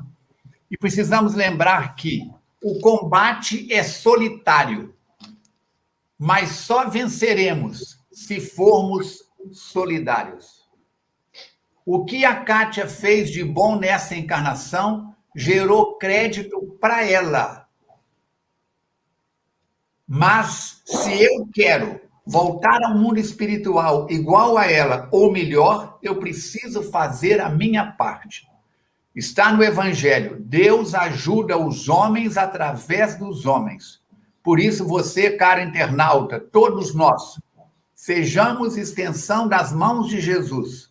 E precisamos lembrar que o combate é solitário, mas só venceremos se formos solidários. O que a Kátia fez de bom nessa encarnação gerou crédito para ela. Mas se eu quero voltar ao mundo espiritual igual a ela ou melhor, eu preciso fazer a minha parte. Está no Evangelho. Deus ajuda os homens através dos homens. Por isso, você, cara internauta, todos nós, sejamos extensão das mãos de Jesus.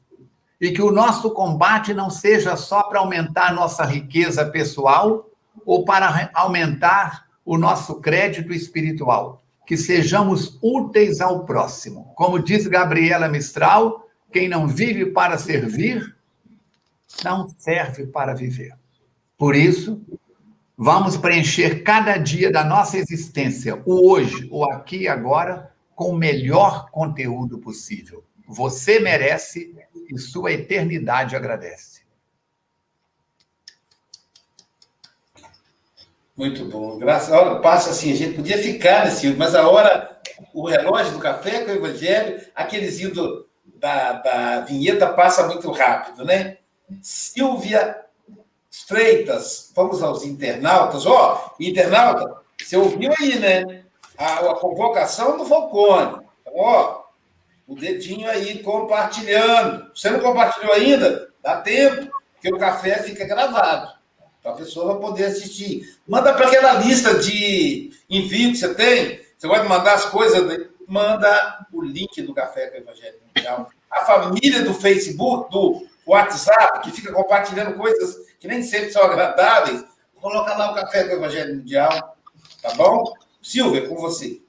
E que o nosso combate não seja só para aumentar nossa riqueza pessoal ou para aumentar o nosso crédito espiritual. Que sejamos úteis ao próximo. Como diz Gabriela Mistral, quem não vive para servir, não serve para viver. Por isso, vamos preencher cada dia da nossa existência, o hoje, o aqui e agora, com o melhor conteúdo possível. Você merece e sua eternidade agradece. Muito bom. Graças a hora passa assim, a gente podia ficar nesse, mas a hora, o relógio do café com o evangelho, aqueles do, da, da vinheta passa muito rápido, né? Silvia Freitas, vamos aos internautas. Ó, oh, internauta, você ouviu aí, né? A, a convocação do Falcone. Ó, o dedinho aí compartilhando. Você não compartilhou ainda? Dá tempo, porque o café fica gravado. Então a pessoa vai poder assistir. Manda para aquela lista de envio que você tem. Você vai mandar as coisas. Manda o link do Café com o Evangelho Mundial. A família do Facebook, do o WhatsApp, que fica compartilhando coisas que nem sempre são agradáveis, coloca lá o Café do Evangelho Mundial, tá bom? Silvia, com você.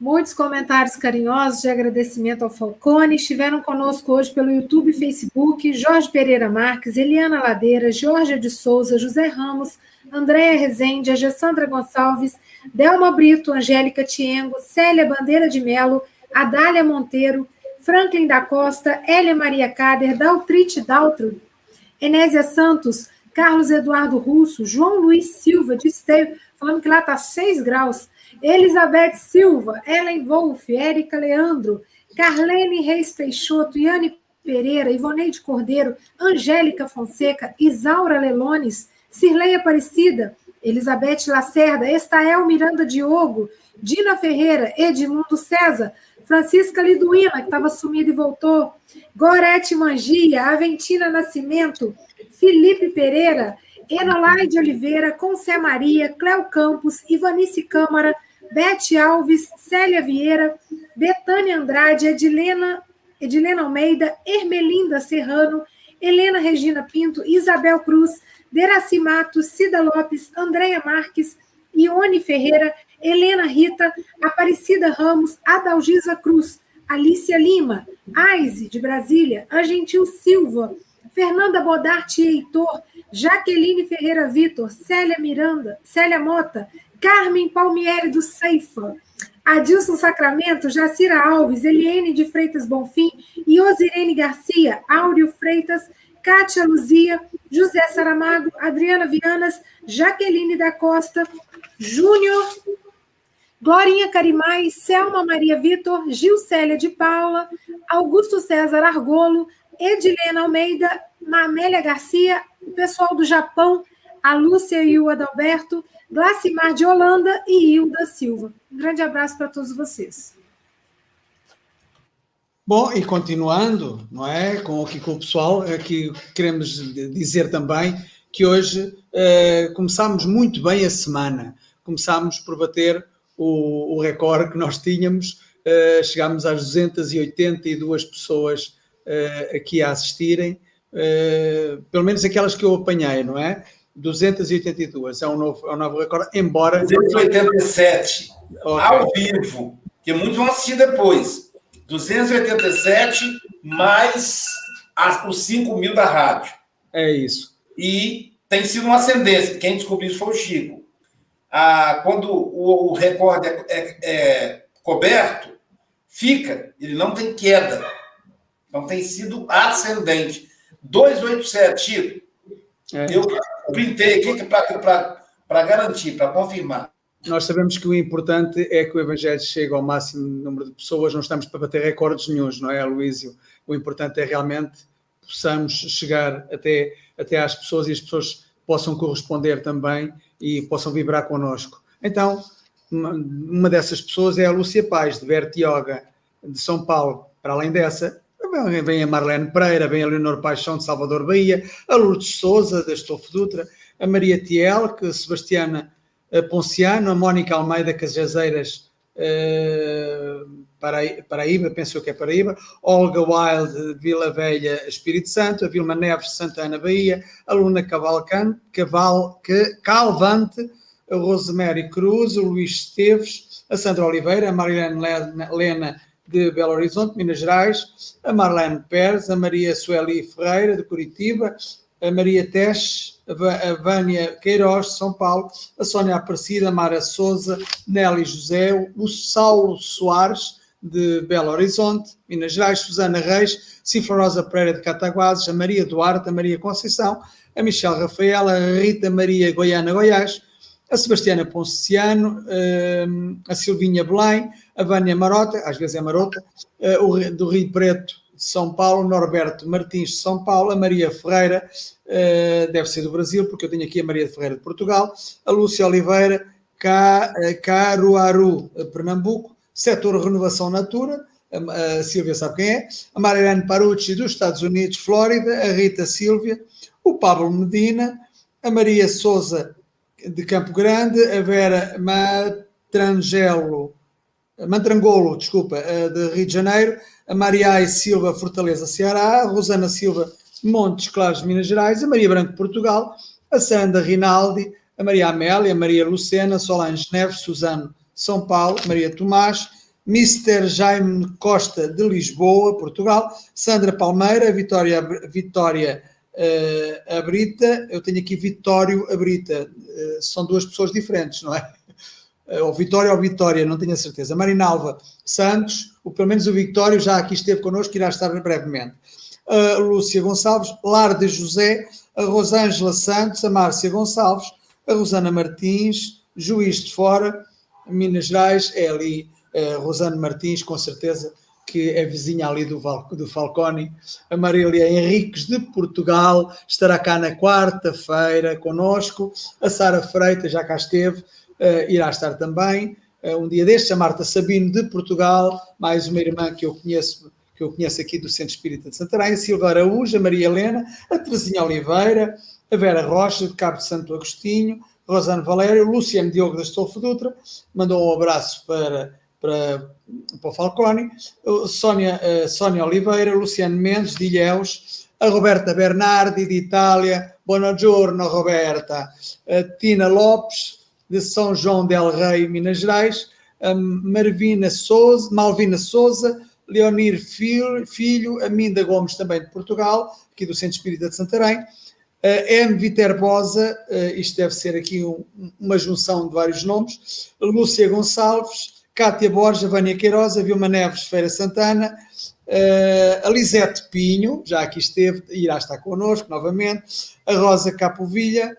Muitos comentários carinhosos de agradecimento ao Falcone estiveram conosco hoje pelo YouTube e Facebook. Jorge Pereira Marques, Eliana Ladeira, Jorge de Souza, José Ramos, Andréa Rezende, Agessandra Gonçalves, Delma Brito, Angélica Tiengo, Célia Bandeira de Melo, Adália Monteiro, Franklin da Costa, Hélia Maria Cader, Daltrite Daltro, Enésia Santos, Carlos Eduardo Russo, João Luiz Silva de Esteio, falando que lá está 6 graus, Elizabeth Silva, Ellen Wolff, Érica Leandro, Carlene Reis Peixoto, Yane Pereira, Ivoneide Cordeiro, Angélica Fonseca, Isaura Lelones, Cirlei Aparecida, Elizabeth Lacerda, Estael Miranda Diogo, Dina Ferreira, Edmundo César, Francisca Liduína, que estava sumida e voltou, Gorete Mangia, Aventina Nascimento, Felipe Pereira, Enolaide Oliveira, Concé Maria, Cléo Campos, Ivanice Câmara, Bete Alves, Célia Vieira, Betânia Andrade, Edilena, Edilena Almeida, Ermelinda Serrano, Helena Regina Pinto, Isabel Cruz, Deraci Matos, Cida Lopes, Andréia Marques, Ione Ferreira, Helena Rita, Aparecida Ramos, Adalgisa Cruz, Alicia Lima, Aise, de Brasília, Angentil Silva, Fernanda Bodarte Heitor, Jaqueline Ferreira Vitor, Célia Miranda, Célia Mota, Carmen Palmieri do Ceifa, Adilson Sacramento, Jacira Alves, Eliene de Freitas Bonfim, Iosirene Garcia, Áureo Freitas, Kátia Luzia, José Saramago, Adriana Vianas, Jaqueline da Costa, Júnior Glorinha Carimai, Selma Maria Vitor, Gilcélia de Paula, Augusto César Argolo, Edilena Almeida, Mamélia Garcia, o pessoal do Japão, a Lúcia e o Adalberto, Glacimar de Holanda e Hilda Silva. Um grande abraço para todos vocês. Bom, e continuando, não é, com aqui com o pessoal, aqui queremos dizer também que hoje eh, começámos muito bem a semana. Começámos por bater o, o recorde que nós tínhamos. Uh, chegámos às 282 pessoas uh, aqui a assistirem, uh, pelo menos aquelas que eu apanhei, não é? 282, é um novo, é um novo recorde, embora. 287 okay. ao vivo, que muitos vão assistir depois. 287 mais as, os 5 mil da rádio. É isso. E tem sido uma ascendência. Quem descobriu isso foi o Chico ah, quando o, o recorde é, é, é, coberto, fica, ele não tem queda. Não tem sido ascendente. 287, Chico. É. Eu printei aqui para garantir, para confirmar. Nós sabemos que o importante é que o Evangelho chegue ao máximo número de pessoas, não estamos para bater recordes nenhums, não é, Luísio? O importante é realmente possamos chegar até, até às pessoas e as pessoas possam corresponder também e possam vibrar connosco. Então, uma dessas pessoas é a Lúcia Paz, de Verte Yoga, de São Paulo. Para além dessa, vem a Marlene Pereira, vem a Leonor Paixão, de Salvador Bahia, a Lourdes Souza, da Estofo Dutra, a Maria Tiel, que Sebastiana Ponciano, a Mónica Almeida Cajazeiras, uh, Paraíba, penso que é Paraíba, Olga Wild, Vila Velha, Espírito Santo, a Vilma Neves, Santana, Bahia, a Luna Cavalcante, Caval, Calvante, a Rosemary Cruz, o Luís Esteves, a Sandra Oliveira, a Marilene Lena, de Belo Horizonte, Minas Gerais, a Marlene Pérez, a Maria Sueli Ferreira, de Curitiba, a Maria Tesh, a Vânia Queiroz, São Paulo, a Sónia Aparecida, a Mara Souza, Nelly José, o Saulo Soares, de Belo Horizonte, Minas Gerais, Susana Reis, Cifra Pereira de Cataguases, a Maria Duarte, a Maria Conceição, a Michelle Rafaela, a Rita Maria Goiana Goiás, a Sebastiana Ponciano, hum, a Silvinha Belém, a Vânia Marota, às vezes é Marota, eh, do Rio Preto de São Paulo, Norberto Martins de São Paulo, a Maria Ferreira, uh, deve ser do Brasil, porque eu tenho aqui a Maria Ferreira de Portugal, a Lúcia Oliveira, eh, Caruaru, Pernambuco, setor Renovação Natura, a Silvia sabe quem é, a Mariana Parucci dos Estados Unidos, Flórida, a Rita Silvia, o Pablo Medina, a Maria Souza de Campo Grande, a Vera Matrangelo, Mantrangolo, desculpa, de Rio de Janeiro, a Maria Silva, Fortaleza, Ceará, a Rosana Silva, Montes Claros, Minas Gerais, a Maria Branco, Portugal, a Sandra Rinaldi, a Maria Amélia, a Maria Lucena, Solange Neves, Suzano, São Paulo, Maria Tomás, Mr. Jaime Costa, de Lisboa, Portugal, Sandra Palmeira, Vitória, Vitória uh, Abrita, eu tenho aqui Vitório Abrita, são duas pessoas diferentes, não é? Uh, ou Vitória ou Vitória, não tenho a certeza. Marinalva Santos, o, pelo menos o Vitório já aqui esteve connosco, irá estar brevemente. A Lúcia Gonçalves, Lar de José, a Rosângela Santos, a Márcia Gonçalves, a Rosana Martins, Juiz de Fora, Minas Gerais, é ali a Rosana Martins, com certeza, que é vizinha ali do, Val, do Falcone, a Marília Henriques de Portugal, estará cá na quarta-feira conosco, a Sara Freitas já cá esteve, uh, irá estar também, uh, um dia destes, a Marta Sabino de Portugal, mais uma irmã que eu conheço que eu conheço aqui do Centro Espírita de Santarém, Silva Araújo, a Maria Helena, a Terezinha Oliveira, a Vera Rocha, de Cabo de Santo Agostinho, Rosane Valério, Luciano Diogo da Estolfo Dutra, mandou um abraço para para, para o Falcone, Sónia, uh, Sónia Oliveira, Luciano Mendes, de Ilhéus, a Roberta Bernardi, de Itália, Buongiorno Roberta, a Tina Lopes, de São João del Rei, Minas Gerais, a Marvina Souza, Malvina Souza, Leonir Filho, Filho, a Minda Gomes, também de Portugal, aqui do Centro Espírita de Santarém, a M. Viterbosa, uh, isto deve ser aqui um, uma junção de vários nomes, Lúcia Gonçalves, Cátia Borja, Vânia Queiroz, Vilma Neves, Feira Santana, uh, a Lisete Pinho, já aqui esteve, irá estar connosco novamente, a Rosa Capovilha,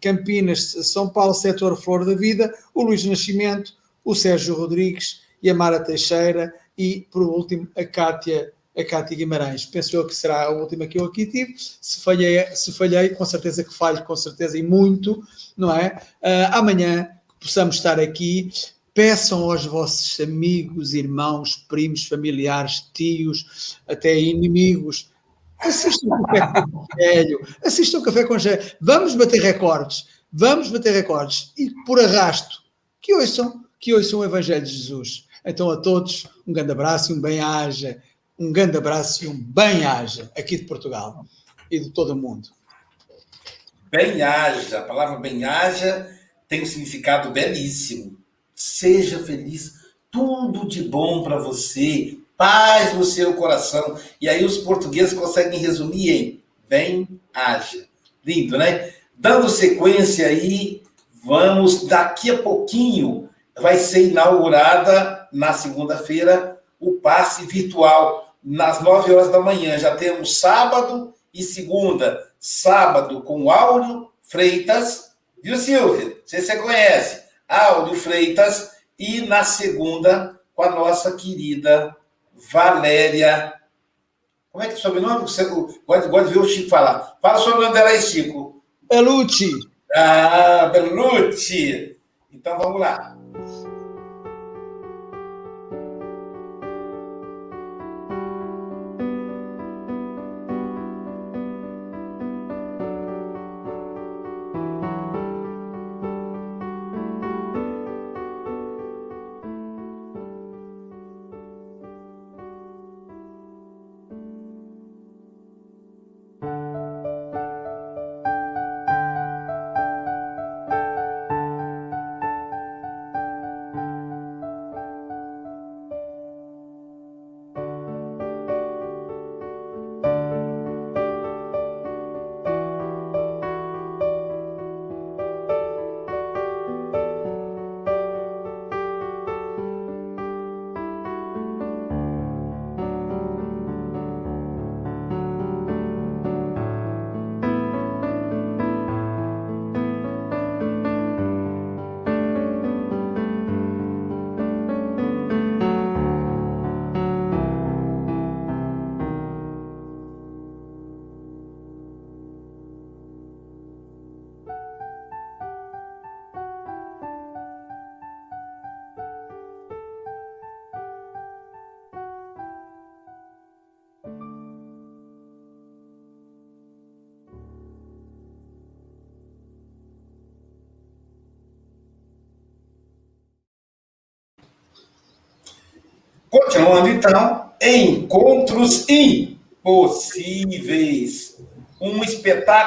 Campinas, São Paulo, setor Flor da Vida, o Luís Nascimento, o Sérgio Rodrigues e a Mara Teixeira e, por último, a Cátia, a Cátia Guimarães. Penso eu que será a última que eu aqui tive. Se falhei, se falhei com certeza que falho, com certeza e muito, não é? Uh, amanhã possamos estar aqui Peçam aos vossos amigos, irmãos, primos, familiares, tios, até inimigos. Assistam o café com velho, assistam o café com gelo. Vamos bater recordes, vamos bater recordes. E por arrasto, que ouçam, que ouçam o Evangelho de Jesus. Então a todos, um grande abraço e um bem-aja. Um grande abraço e um bem-aja aqui de Portugal e de todo o mundo. Bem-aja, a palavra bem-aja tem um significado belíssimo Seja feliz, tudo de bom para você, paz no seu coração. E aí os portugueses conseguem resumir em bem haja. Lindo, né? Dando sequência aí, vamos daqui a pouquinho vai ser inaugurada na segunda-feira o passe virtual nas 9 horas da manhã. Já temos sábado e segunda. Sábado com Áureo Freitas, viu, Silvia? Sei se você conhece. Áureo Freitas. E na segunda, com a nossa querida Valéria. Como é que é o sobrenome? Você pode, pode ver o Chico falar. Fala sobre o nome dela aí, Chico. Belucci. Ah, Belucci. Então vamos lá.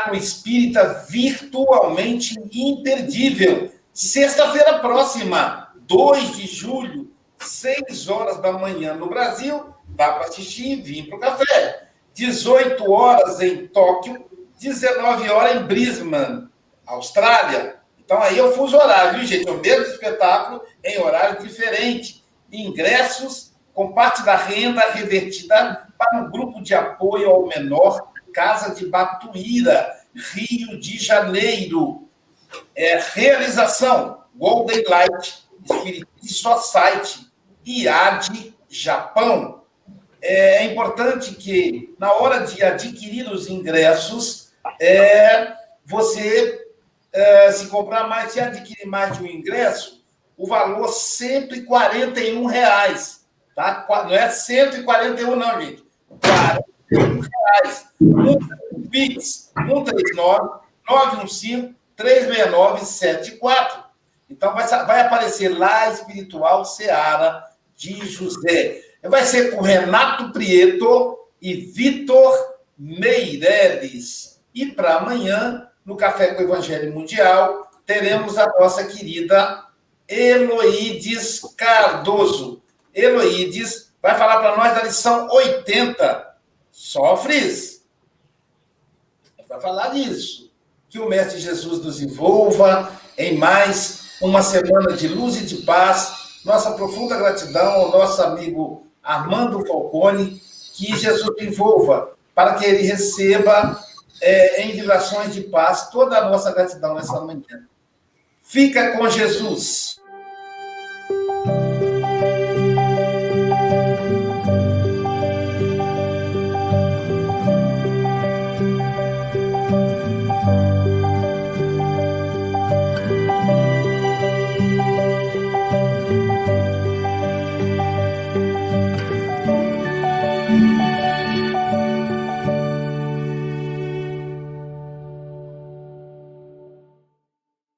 Espetáculo espírita virtualmente imperdível. Sexta-feira próxima, 2 de julho, 6 horas da manhã no Brasil. Dá para assistir e vir para o café. 18 horas em Tóquio, 19 horas em Brisbane, Austrália. Então aí é o fuso horário, viu, gente? É o mesmo espetáculo em horário diferente. Ingressos com parte da renda revertida para o grupo de apoio ao menor Casa de Batuíra, Rio de Janeiro. É, realização Golden Light Spirit Society, IAD Japão. É importante que, na hora de adquirir os ingressos, é, você, é, se comprar mais, se adquirir mais de um ingresso, o valor 141 reais Tá? Não é 141, não, gente. 41 reais. Um Pix 139 915 369 74. Então vai, vai aparecer lá Espiritual Seara de José. Vai ser com Renato Prieto e Vitor Meireles. E para amanhã, no Café com o Evangelho Mundial, teremos a nossa querida Eloídes Cardoso. Eloídes vai falar para nós da lição 80. Sofres? Vai falar disso. Que o Mestre Jesus nos envolva em mais uma semana de luz e de paz. Nossa profunda gratidão ao nosso amigo Armando Falcone. Que Jesus envolva para que ele receba é, em vibrações de paz toda a nossa gratidão nessa manhã. Fica com Jesus.